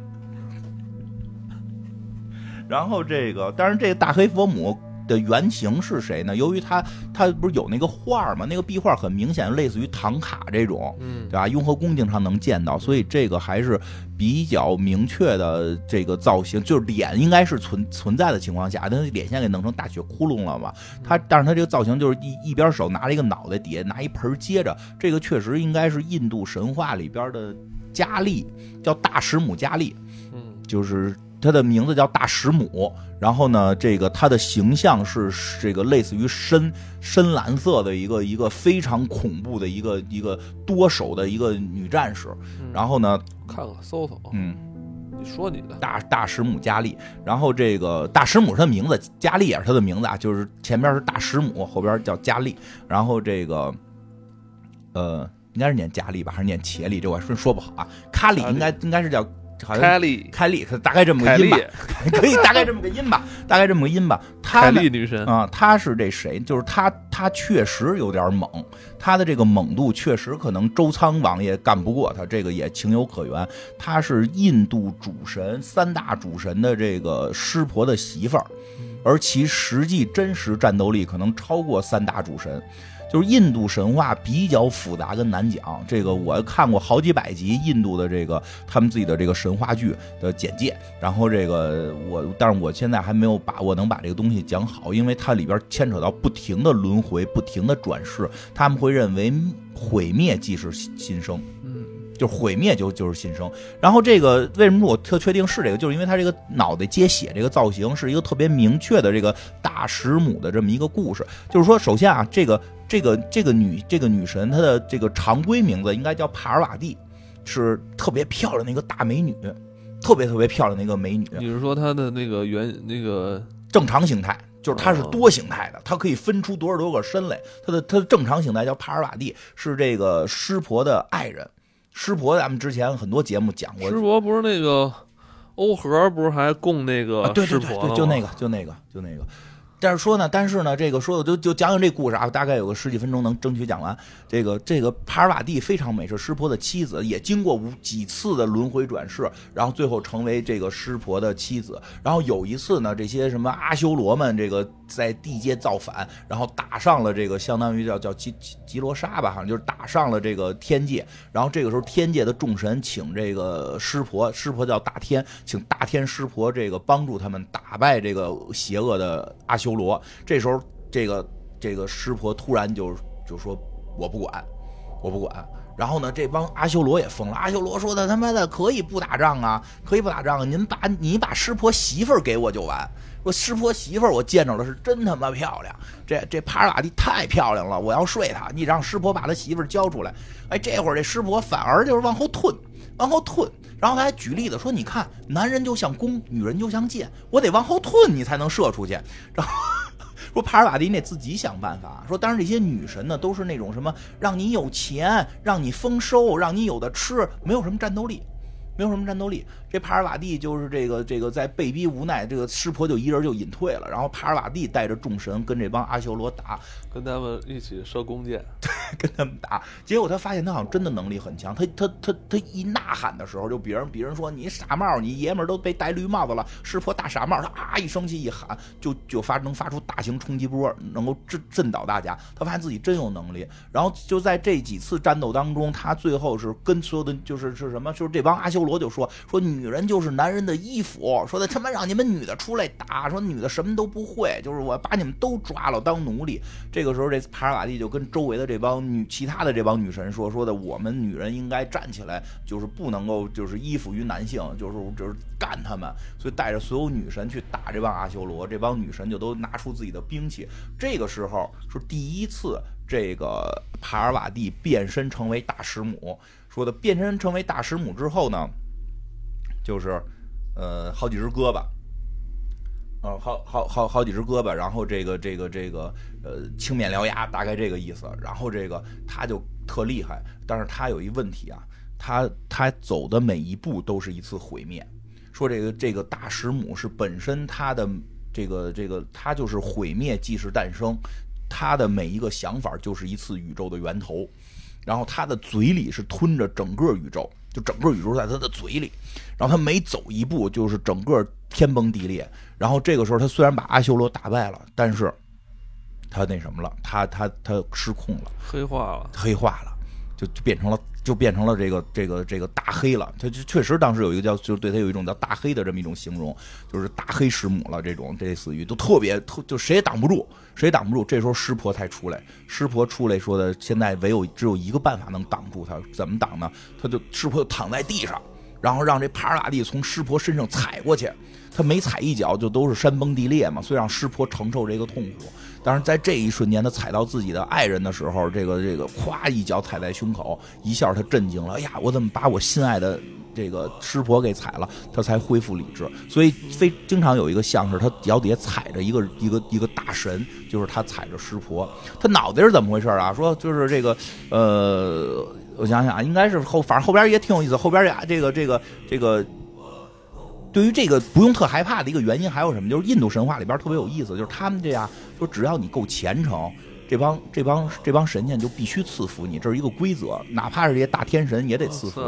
然后这个，当然这个大黑佛母的原型是谁呢？由于他他不是有那个画儿吗？那个壁画很明显类似于唐卡这种，嗯对吧？雍和宫经常能见到，所以这个还是比较明确的这个造型，就是脸应该是存存在的情况下，但是脸现在给弄成大血窟窿了嘛。他但是他这个造型就是一一边手拿着一个脑袋，底下拿一盆儿接着，这个确实应该是印度神话里边的加利，叫大石母加利。嗯，就是它的名字叫大石母，然后呢，这个它的形象是这个类似于深深蓝色的一个一个非常恐怖的一个一个多手的一个女战士，然后呢，看看搜搜，嗯，你说你的，大大石母佳丽，然后这个大石母是她的名字，佳丽也是她的名字啊，就是前边是大石母，后边叫佳丽，然后这个呃，应该是念佳丽吧，还是念茄丽？这我还真说不好啊。卡里应该应该是叫好像凯莉，凯莉，大概这么个音吧，，可以 大概这么个音吧，大概这么个音吧。凯呢莉女神，啊，她是这谁？就是她，她确实有点猛，她的这个猛度确实可能周仓王爷干不过她，这个也情有可原。她是印度主神三大主神的这个湿婆的媳妇儿，而其实际真实战斗力可能超过三大主神。就是印度神话比较复杂跟难讲，这个我看过好几百集印度的这个他们自己的这个神话剧的简介，然后这个我，但是我现在还没有把握能把这个东西讲好，因为它里边牵扯到不停的轮回、不停的转世，他们会认为毁灭即是新生。就毁灭就就是新生，然后这个为什么我特确定是这个，就是因为他这个脑袋接血这个造型是一个特别明确的这个大石母的这么一个故事。就是说，首先啊，这个这个这个女这个女神她的这个常规名字应该叫帕尔瓦蒂，是特别漂亮的一个大美女，特别特别漂亮的一个美女。你是说她的那个原那个正常形态，就是它是多形态的，它可以分出多少多个身来。它的它的正常形态叫帕尔瓦蒂，是这个湿婆的爱人。湿婆咱们之前很多节目讲过，师婆不是那个欧和不是还供那个啊，对对对就那个，就那个，就那个。但是说呢，但是呢，这个说的就就讲讲这故事啊，大概有个十几分钟能争取讲完。这个这个帕尔瓦蒂非常美，是湿婆的妻子，也经过无几次的轮回转世，然后最后成为这个湿婆的妻子。然后有一次呢，这些什么阿修罗们这个在地界造反，然后打上了这个相当于叫叫吉吉罗莎吧，好像就是打上了这个天界。然后这个时候天界的众神请这个湿婆，湿婆叫大天，请大天湿婆这个帮助他们打败这个邪恶的阿修罗。这时候这个这个湿婆突然就就说我不管，我不管。然后呢，这帮阿修罗也疯了。阿修罗说的他妈的可以不打仗啊，可以不打仗，您把你把湿婆媳妇儿给我就完。说湿婆媳妇儿我见着了，是真他妈漂亮。这这帕尔瓦蒂太漂亮了，我要睡她。你让湿婆把他媳妇儿交出来。哎，这会儿这湿婆反而就是往后退，往后退。然后他还举例子说：“你看，男人就像弓，女人就像箭，我得往后退，你才能射出去。”然后 说帕尔瓦蒂你得自己想办法。说当然这些女神呢，都是那种什么让你有钱、让你丰收、让你有的吃，没有什么战斗力。没有什么战斗力，这帕尔瓦蒂就是这个这个在被逼无奈，这个湿婆就一人就隐退了，然后帕尔瓦蒂带着众神跟这帮阿修罗打，跟他们一起射弓箭，跟他们打，结果他发现他好像真的能力很强。他他他他一呐喊的时候，就别人别人说你傻帽，你爷们儿都被戴绿帽子了，湿婆大傻帽，他啊一生气一喊，就就发能发出大型冲击波，能够震震倒大家。他发现自己真有能力，然后就在这几次战斗当中，他最后是跟所有的就是是什么，就是这帮阿修罗就说说女人就是男人的衣服，说的他妈让你们女的出来打，说女的什么都不会，就是我把你们都抓了当奴隶。这个时候，这帕尔瓦蒂就跟周围的这帮女其他的这帮女神说说的，我们女人应该站起来，就是不能够就是依附于男性，就是就是干他们，所以带着所有女神去打这帮阿修罗，这帮女神就都拿出自己的兵器。这个时候是第一次，这个帕尔瓦蒂变身成为大师母。说的变身成为大师母之后呢，就是呃好几只胳膊。呃，好好好好几只胳膊，然后这个这个这个呃青面獠牙，大概这个意思。然后这个他就特厉害，但是他有一问题啊，他他走的每一步都是一次毁灭。说这个这个大石母是本身他的这个这个他就是毁灭即是诞生，他的每一个想法就是一次宇宙的源头。然后他的嘴里是吞着整个宇宙，就整个宇宙在他的嘴里。然后他每走一步就是整个天崩地裂。然后这个时候他虽然把阿修罗打败了，但是他那什么了，他他他失控了，黑化了，黑化了，就就变成了就变成了这个这个这个大黑了。他就确实当时有一个叫就对他有一种叫大黑的这么一种形容，就是大黑师母了。这种类似于都特别特，就谁也挡不住，谁也挡不住。这时候湿婆才出来，湿婆出来说的，现在唯有只有一个办法能挡住他，怎么挡呢？他就湿婆就躺在地上，然后让这帕尔瓦蒂从湿婆身上踩过去。他每踩一脚就都是山崩地裂嘛，所以让湿婆承受这个痛苦。但是在这一瞬间，他踩到自己的爱人的时候，这个这个咵一脚踩在胸口，一下他震惊了。哎呀，我怎么把我心爱的这个湿婆给踩了？他才恢复理智。所以非经常有一个像是他脚底下踩着一个一个一个大神，就是他踩着湿婆。他脑袋是怎么回事啊？说就是这个呃，我想想啊，应该是后反正后边也挺有意思，后边呀这个这个这个。对于这个不用特害怕的一个原因还有什么？就是印度神话里边特别有意思，就是他们这样说，只要你够虔诚，这帮这帮这帮神仙就必须赐福你，这是一个规则，哪怕是这些大天神也得赐福。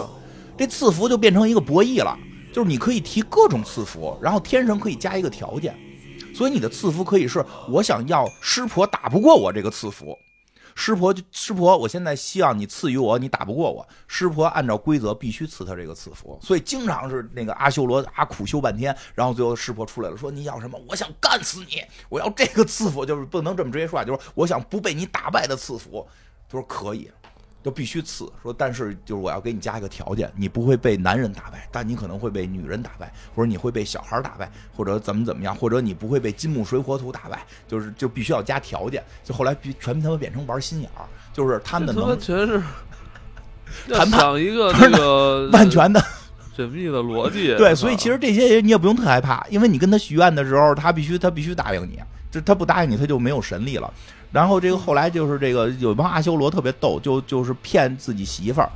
这赐福就变成一个博弈了，就是你可以提各种赐福，然后天神可以加一个条件，所以你的赐福可以是我想要湿婆打不过我这个赐福。师婆就师婆，我现在希望你赐予我，你打不过我。师婆按照规则必须赐他这个赐福，所以经常是那个阿修罗啊苦修半天，然后最后师婆出来了，说你要什么？我想干死你！我要这个赐福，就是不能这么直接说，就是我想不被你打败的赐福。他说可以。就必须刺说，但是就是我要给你加一个条件，你不会被男人打败，但你可能会被女人打败，或者你会被小孩打败，或者怎么怎么样，或者你不会被金木水火土打败，就是就必须要加条件。就后来全他妈变成玩心眼儿，就是他们的能全是 谈判一个 那个万全的 缜密的逻辑。对，所以其实这些人你也不用特害怕，因为你跟他许愿的时候，他必须他必须答应你，就他不答应你，他就没有神力了。然后这个后来就是这个有帮阿修罗特别逗，就就是骗自己媳妇儿，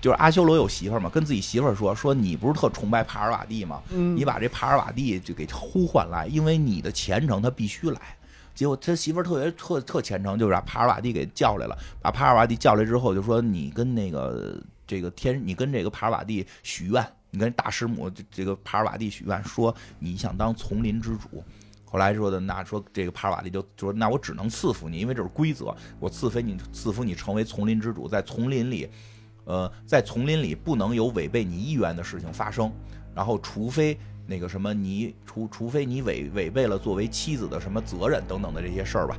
就是阿修罗有媳妇儿嘛，跟自己媳妇儿说说你不是特崇拜帕尔瓦蒂吗？你把这帕尔瓦蒂就给呼唤来，因为你的虔诚他必须来。结果他媳妇儿特别特特虔诚，就把帕尔瓦蒂给叫来了。把帕尔瓦蒂叫来之后，就说你跟那个这个天，你跟这个帕尔瓦蒂许愿，你跟大师母这个帕尔瓦蒂许愿，说你想当丛林之主。后来说的那说这个帕尔瓦蒂就说那我只能赐福你，因为这是规则，我赐福你赐福你成为丛林之主，在丛林里，呃，在丛林里不能有违背你意愿的事情发生，然后除非那个什么你除除非你违违背了作为妻子的什么责任等等的这些事儿吧。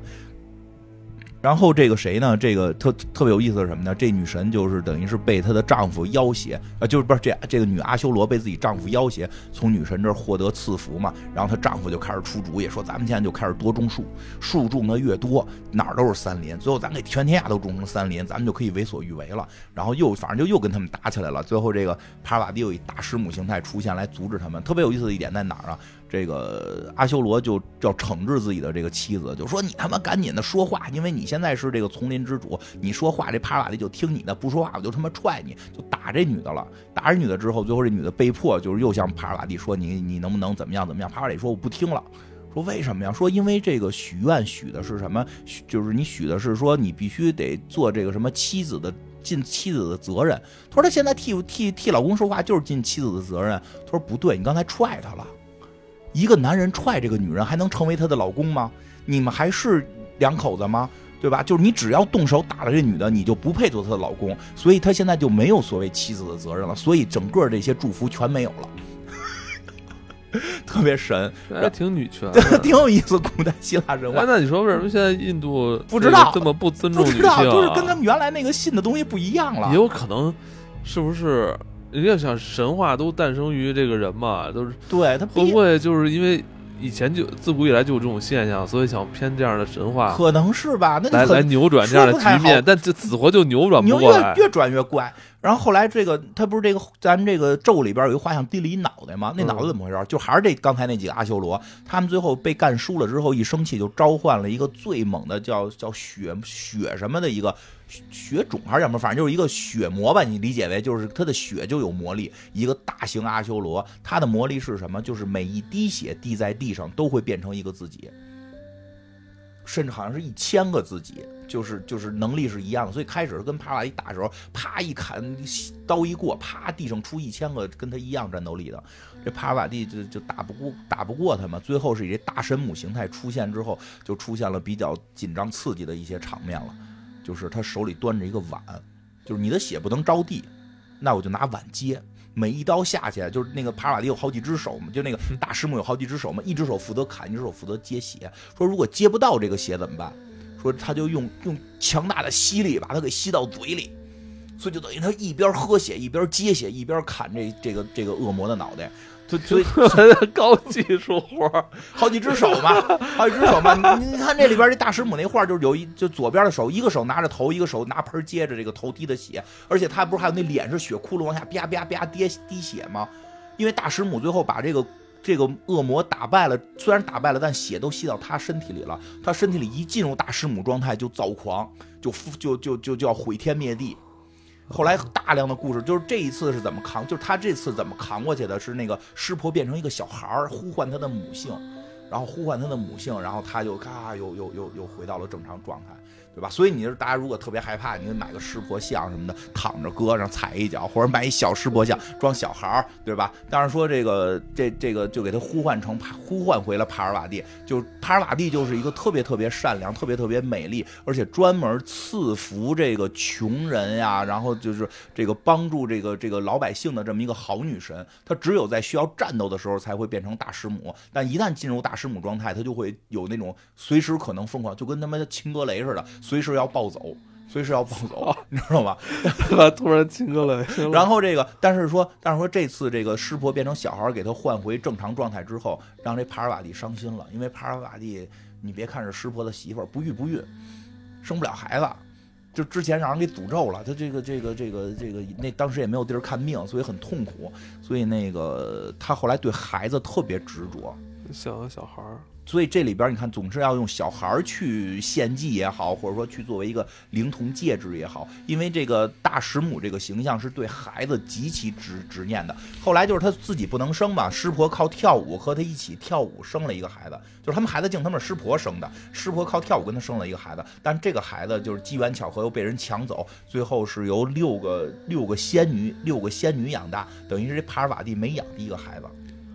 然后这个谁呢？这个特特别有意思是什么呢？这女神就是等于是被她的丈夫要挟啊，就是不是这这个女阿修罗被自己丈夫要挟，从女神这儿获得赐福嘛。然后她丈夫就开始出主意，说咱们现在就开始多种树，树种的越多，哪儿都是森林。最后咱给全天下都种成森林，咱们就可以为所欲为了。然后又反正就又跟他们打起来了。最后这个帕瓦蒂又以大师母形态出现来阻止他们。特别有意思的一点在哪儿啊？这个阿修罗就要惩治自己的这个妻子，就说你他妈赶紧的说话，因为你现在是这个丛林之主，你说话这帕瓦利就听你的，不说话我就他妈踹你，就打这女的了。打这女的之后，最后这女的被迫就是又向帕瓦蒂说你你能不能怎么样怎么样？帕瓦蒂说我不听了，说为什么呀？说因为这个许愿许的是什么？就是你许的是说你必须得做这个什么妻子的尽妻子的责任。他说他现在替替替老公说话就是尽妻子的责任。他说不对，你刚才踹他了。一个男人踹这个女人，还能成为她的老公吗？你们还是两口子吗？对吧？就是你只要动手打了这女的，你就不配做她的老公，所以她现在就没有所谓妻子的责任了，所以整个这些祝福全没有了。特别神，还挺女权，挺有意思。古代希腊神话。那你说为什么现在印度不知道这么不尊重女性？就是跟他们原来那个信的东西不一样了。也有可能，是不是？人家想神话都诞生于这个人嘛，都是对他会不会就是因为以前就自古以来就有这种现象，所以想偏这样的神话，可能是吧？那来来扭转这样的局面，但这死活就扭转不过来，越转越怪。然后后来这个他不是这个咱这个咒里边有一个画像滴了一脑袋吗？那脑袋怎么回事？就还是这刚才那几个阿修罗，他们最后被干输了之后，一生气就召唤了一个最猛的叫叫血血什么的一个。血种还是什么，反正就是一个血魔吧，你理解为就是他的血就有魔力。一个大型阿修罗，他的魔力是什么？就是每一滴血滴在地上都会变成一个自己，甚至好像是一千个自己，就是就是能力是一样的。所以开始跟帕瓦一打的时候，啪一砍刀一过，啪地上出一千个跟他一样战斗力的，这帕瓦蒂就就打不过打不过他嘛。最后是以这大神母形态出现之后，就出现了比较紧张刺激的一些场面了。就是他手里端着一个碗，就是你的血不能着地，那我就拿碗接。每一刀下去，就是那个帕瓦迪有好几只手嘛，就那个大师母有好几只手嘛，一只手负责砍，一只手负责接血。说如果接不到这个血怎么办？说他就用用强大的吸力把它给吸到嘴里，所以就等于他一边喝血一边接血一边砍这这个这个恶魔的脑袋。所以 高技术活 好几只手嘛，好几只手嘛。你你看这里边这大师母那画，就是有一就左边的手，一个手拿着头，一个手拿盆接着这个头滴的血，而且他不是还有那脸是血窟窿往下啪啪啪滴滴血吗？因为大师母最后把这个这个恶魔打败了，虽然打败了，但血都吸到他身体里了。他身体里一进入大师母状态就躁狂，就就就就就要毁天灭地。后来大量的故事就是这一次是怎么扛，就是他这次怎么扛过去的？是那个湿婆变成一个小孩儿，呼唤他的母性，然后呼唤他的母性，然后他就咔又又又又回到了正常状态。对吧？所以你是大家如果特别害怕，你就买个湿婆像什么的，躺着搁上踩一脚，或者买一小湿婆像装小孩儿，对吧？但是说这个这这个就给他呼唤成呼唤回了帕尔瓦蒂，就帕尔瓦蒂就是一个特别特别善良、特别特别美丽，而且专门赐福这个穷人呀，然后就是这个帮助这个这个老百姓的这么一个好女神。她只有在需要战斗的时候才会变成大师母，但一旦进入大师母状态，她就会有那种随时可能疯狂，就跟他妈秦格雷似的。随时要暴走，随时要暴走，你知道吗？突然亲哥了。然后这个，但是说，但是说这次这个湿婆变成小孩，给他换回正常状态之后，让这帕尔瓦蒂伤心了。因为帕尔瓦蒂，你别看是湿婆的媳妇儿，不育不育，生不了孩子，就之前让人给诅咒了。他这个这个这个这个，那当时也没有地儿看病，所以很痛苦。所以那个他后来对孩子特别执着，想要小孩儿。所以这里边你看，总是要用小孩去献祭也好，或者说去作为一个灵童戒指也好，因为这个大师母这个形象是对孩子极其执执念的。后来就是他自己不能生嘛，师婆靠跳舞和他一起跳舞生了一个孩子，就是他们孩子竟他们师婆生的，师婆靠跳舞跟他生了一个孩子，但这个孩子就是机缘巧合又被人抢走，最后是由六个六个仙女六个仙女养大，等于是这帕尔瓦蒂没养第一个孩子。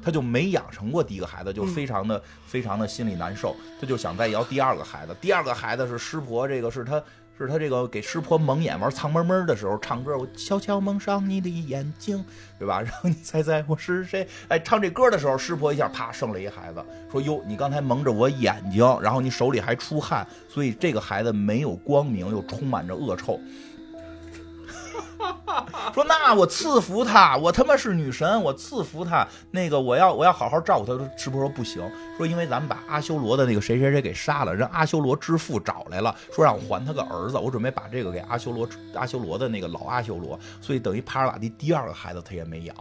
他就没养成过第一个孩子，就非常的非常的心里难受，他就想再要第二个孩子。第二个孩子是师婆，这个是他是他这个给师婆蒙眼玩藏猫猫的时候唱歌，我悄悄蒙上你的眼睛，对吧？然后你猜猜我是谁？哎，唱这歌的时候，师婆一下啪生了一孩子，说哟，你刚才蒙着我眼睛，然后你手里还出汗，所以这个孩子没有光明，又充满着恶臭。说那我赐福他，我他妈是女神，我赐福他。那个我要我要好好照顾他。师婆说不行，说因为咱们把阿修罗的那个谁谁谁给杀了，让阿修罗之父找来了，说让我还他个儿子。我准备把这个给阿修罗阿修罗的那个老阿修罗，所以等于帕尔瓦蒂第二个孩子他也没养，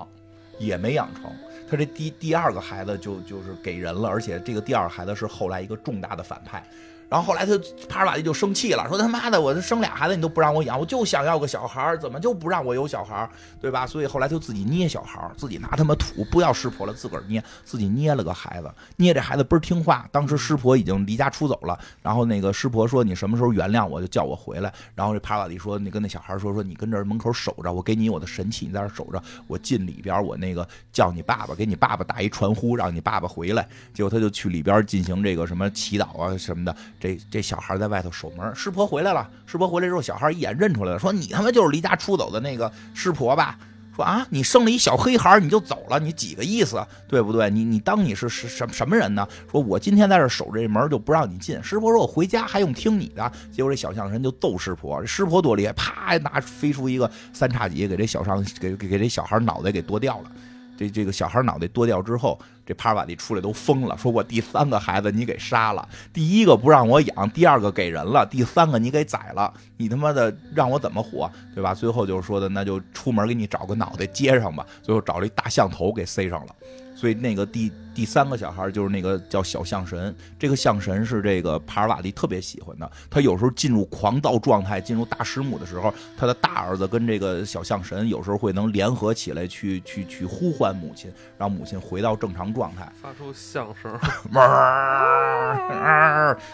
也没养成。他这第第二个孩子就就是给人了，而且这个第二个孩子是后来一个重大的反派。然后后来他帕尔瓦蒂就生气了，说他妈的，我这生俩孩子你都不让我养，我就想要个小孩怎么就不让我有小孩对吧？所以后来就自己捏小孩自己拿他妈土，不要师婆了，自个儿捏，自己捏了个孩子，捏这孩子倍儿听话。当时师婆已经离家出走了，然后那个师婆说你什么时候原谅我就叫我回来。然后这帕尔瓦蒂说你跟那小孩说说你跟这门口守着，我给你我的神器，你在这守着，我进里边我那个叫你爸爸，给你爸爸打一传呼，让你爸爸回来。结果他就去里边进行这个什么祈祷啊什么的。这这小孩在外头守门，师婆回来了。师婆回来之后，小孩一眼认出来了，说：“你他妈就是离家出走的那个师婆吧？”说：“啊，你生了一小黑孩你就走了，你几个意思？对不对？你你当你是什什什么人呢？说我今天在这守这门，就不让你进。师婆说：“我回家还用听你的？”结果这小象神就揍师婆，师婆多厉害，啪拿飞出一个三叉戟，给这小上给给给这小孩脑袋给剁掉了。这这个小孩脑袋剁掉之后，这帕尔瓦蒂出来都疯了，说我第三个孩子你给杀了，第一个不让我养，第二个给人了，第三个你给宰了，你他妈的让我怎么活，对吧？最后就是说的，那就出门给你找个脑袋接上吧。最后找了一大象头给塞上了。所以那个第第三个小孩就是那个叫小象神，这个象神是这个帕尔瓦蒂特别喜欢的。他有时候进入狂躁状态，进入大师母的时候，他的大儿子跟这个小象神有时候会能联合起来去去去呼唤母亲，让母亲回到正常状态，发出象声，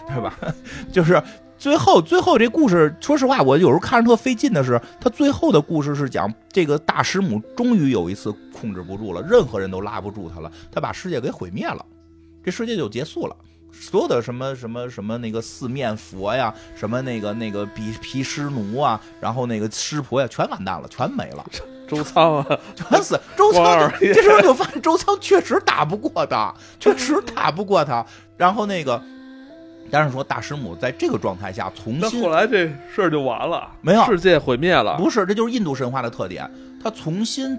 对吧？就是。最后，最后这故事，说实话，我有时候看着特费劲的是，他最后的故事是讲这个大师母终于有一次控制不住了，任何人都拉不住他了，他把世界给毁灭了，这世界就结束了，所有的什么什么什么那个四面佛呀，什么那个那个比毗湿奴啊，然后那个湿婆呀，全完蛋了，全没了，周仓啊，全死，周仓，这时候就发现周仓确实打不过他，确实打不过他，然后那个。但是说大师母在这个状态下重新，后来这事儿就完了，没有世界毁灭了，不是，这就是印度神话的特点，他重新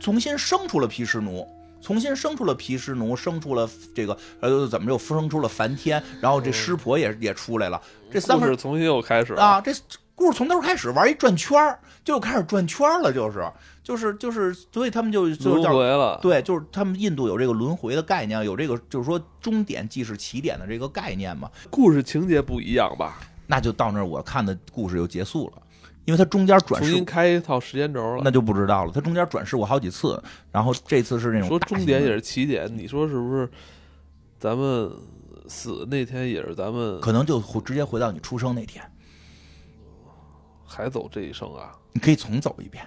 重新生出了毗湿奴，重新生出了毗湿奴，生出了这个呃怎么又生出了梵天，然后这湿婆也也出来了，这三个重新又开始啊，这故事从头开始玩一转圈就开始转圈了，就是。就是就是，所以他们就就轮回了。对，就是他们印度有这个轮回的概念，有这个就是说终点即是起点的这个概念嘛。故事情节不一样吧？那就到那儿，我看的故事就结束了。因为它中间转世重新开一套时间轴了。那就不知道了，它中间转世过好几次，然后这次是那种说终点也是起点，你说是不是？咱们死那天也是咱们可能就回直接回到你出生那天，还走这一生啊？你可以重走一遍，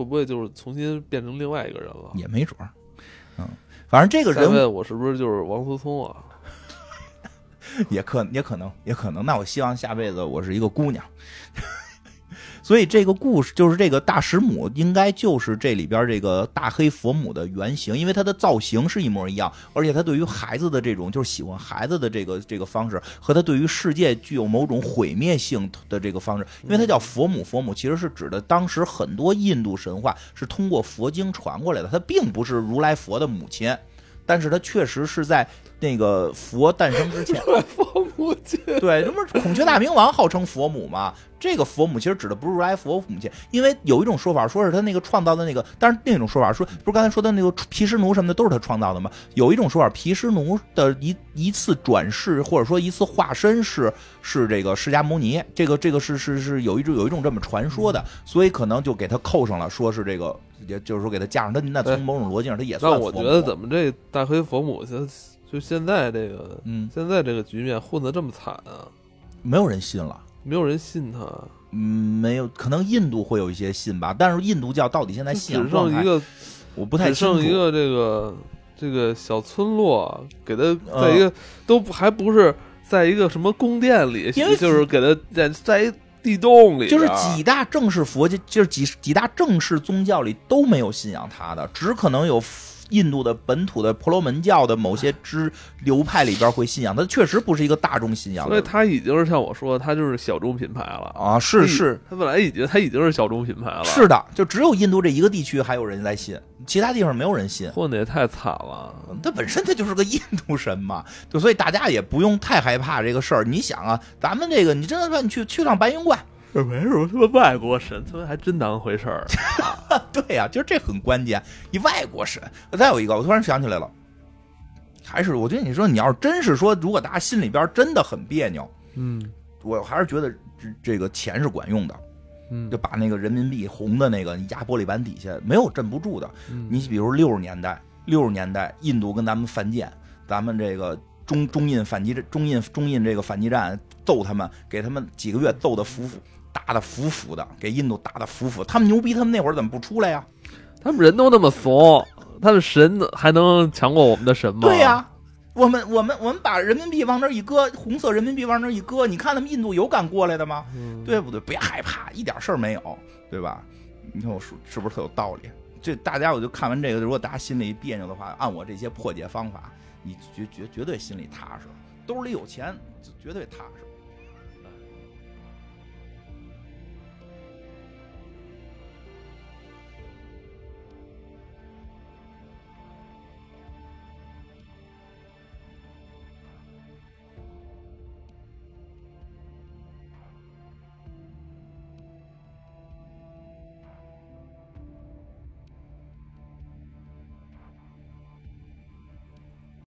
会不会就是重新变成另外一个人了？也没准儿。嗯，反正这个人问我是不是就是王思聪啊？也可也可能也可能。那我希望下辈子我是一个姑娘。所以这个故事就是这个大石母，应该就是这里边这个大黑佛母的原型，因为它的造型是一模一样，而且它对于孩子的这种就是喜欢孩子的这个这个方式，和它对于世界具有某种毁灭性的这个方式，因为它叫佛母，佛母其实是指的当时很多印度神话是通过佛经传过来的，它并不是如来佛的母亲，但是它确实是在那个佛诞生之前。佛母亲，对，那不是孔雀大明王号称佛母吗？这个佛母其实指的不是如来佛母亲，因为有一种说法说是他那个创造的那个，但是另一种说法说，不是刚才说的那个毗湿奴什么的都是他创造的吗？有一种说法，毗湿奴的一一次转世或者说一次化身是是这个释迦牟尼，这个这个是是是有一种有一种这么传说的，所以可能就给他扣上了，说是这个，也就是说给他加上他，那从某种逻辑上他也算。我觉得怎么这大黑佛母就现在这个嗯，现在这个局面混得这么惨啊？没有人信了。没有人信他，嗯，没有，可能印度会有一些信吧，但是印度教到底现在信仰只，剩一个我不太只清楚。剩一个这个这个小村落，给他呃在一个、都不还不是在一个什么宫殿里，因为就是给他在在一地洞里，就是几大正式佛教，就是几几大正式宗教里都没有信仰他的，只可能有印度的本土的婆罗门教的某些支流派里边会信仰，它确实不是一个大众信仰的。所以它已经是像我说，它就是小众品牌了。啊，是是它本来已经它已经是小众品牌了，是的，就只有印度这一个地区还有人在信，其他地方没有人信。混的也太惨了。它本身它就是个印度神嘛，就所以大家也不用太害怕这个事儿。你想啊，咱们这个，你真的说你去去趟白云观，这没什么他妈外国神，他们还真当回事儿。对呀、就是这很关键。一外国神，再有一个，我突然想起来了，还是我觉得你说你要是真是说，如果大家心里边真的很别扭，嗯我还是觉得这这个钱是管用的，嗯就把那个人民币红的那个压玻璃板底下，没有镇不住的。嗯你比如六十年代，六十年代印度跟咱们犯贱，咱们这个中中印反击中印中印这个反击战揍他们，给他们几个月揍的服服打的服服的，给印度打的服服。他们牛逼，他们那会儿怎么不出来呀？他们人都那么怂，他们神还能强过我们的神吗？对呀、我们我们我们把人民币往那儿一搁，红色人民币往那儿一搁，你看他们印度有敢过来的吗？嗯对不对？别害怕，一点事儿没有，对吧？你看我说是不是特有道理？这大家我就看完这个，如果大家心里别扭的话，按我这些破解方法，你绝绝绝对心里踏实，兜里有钱，绝对踏实。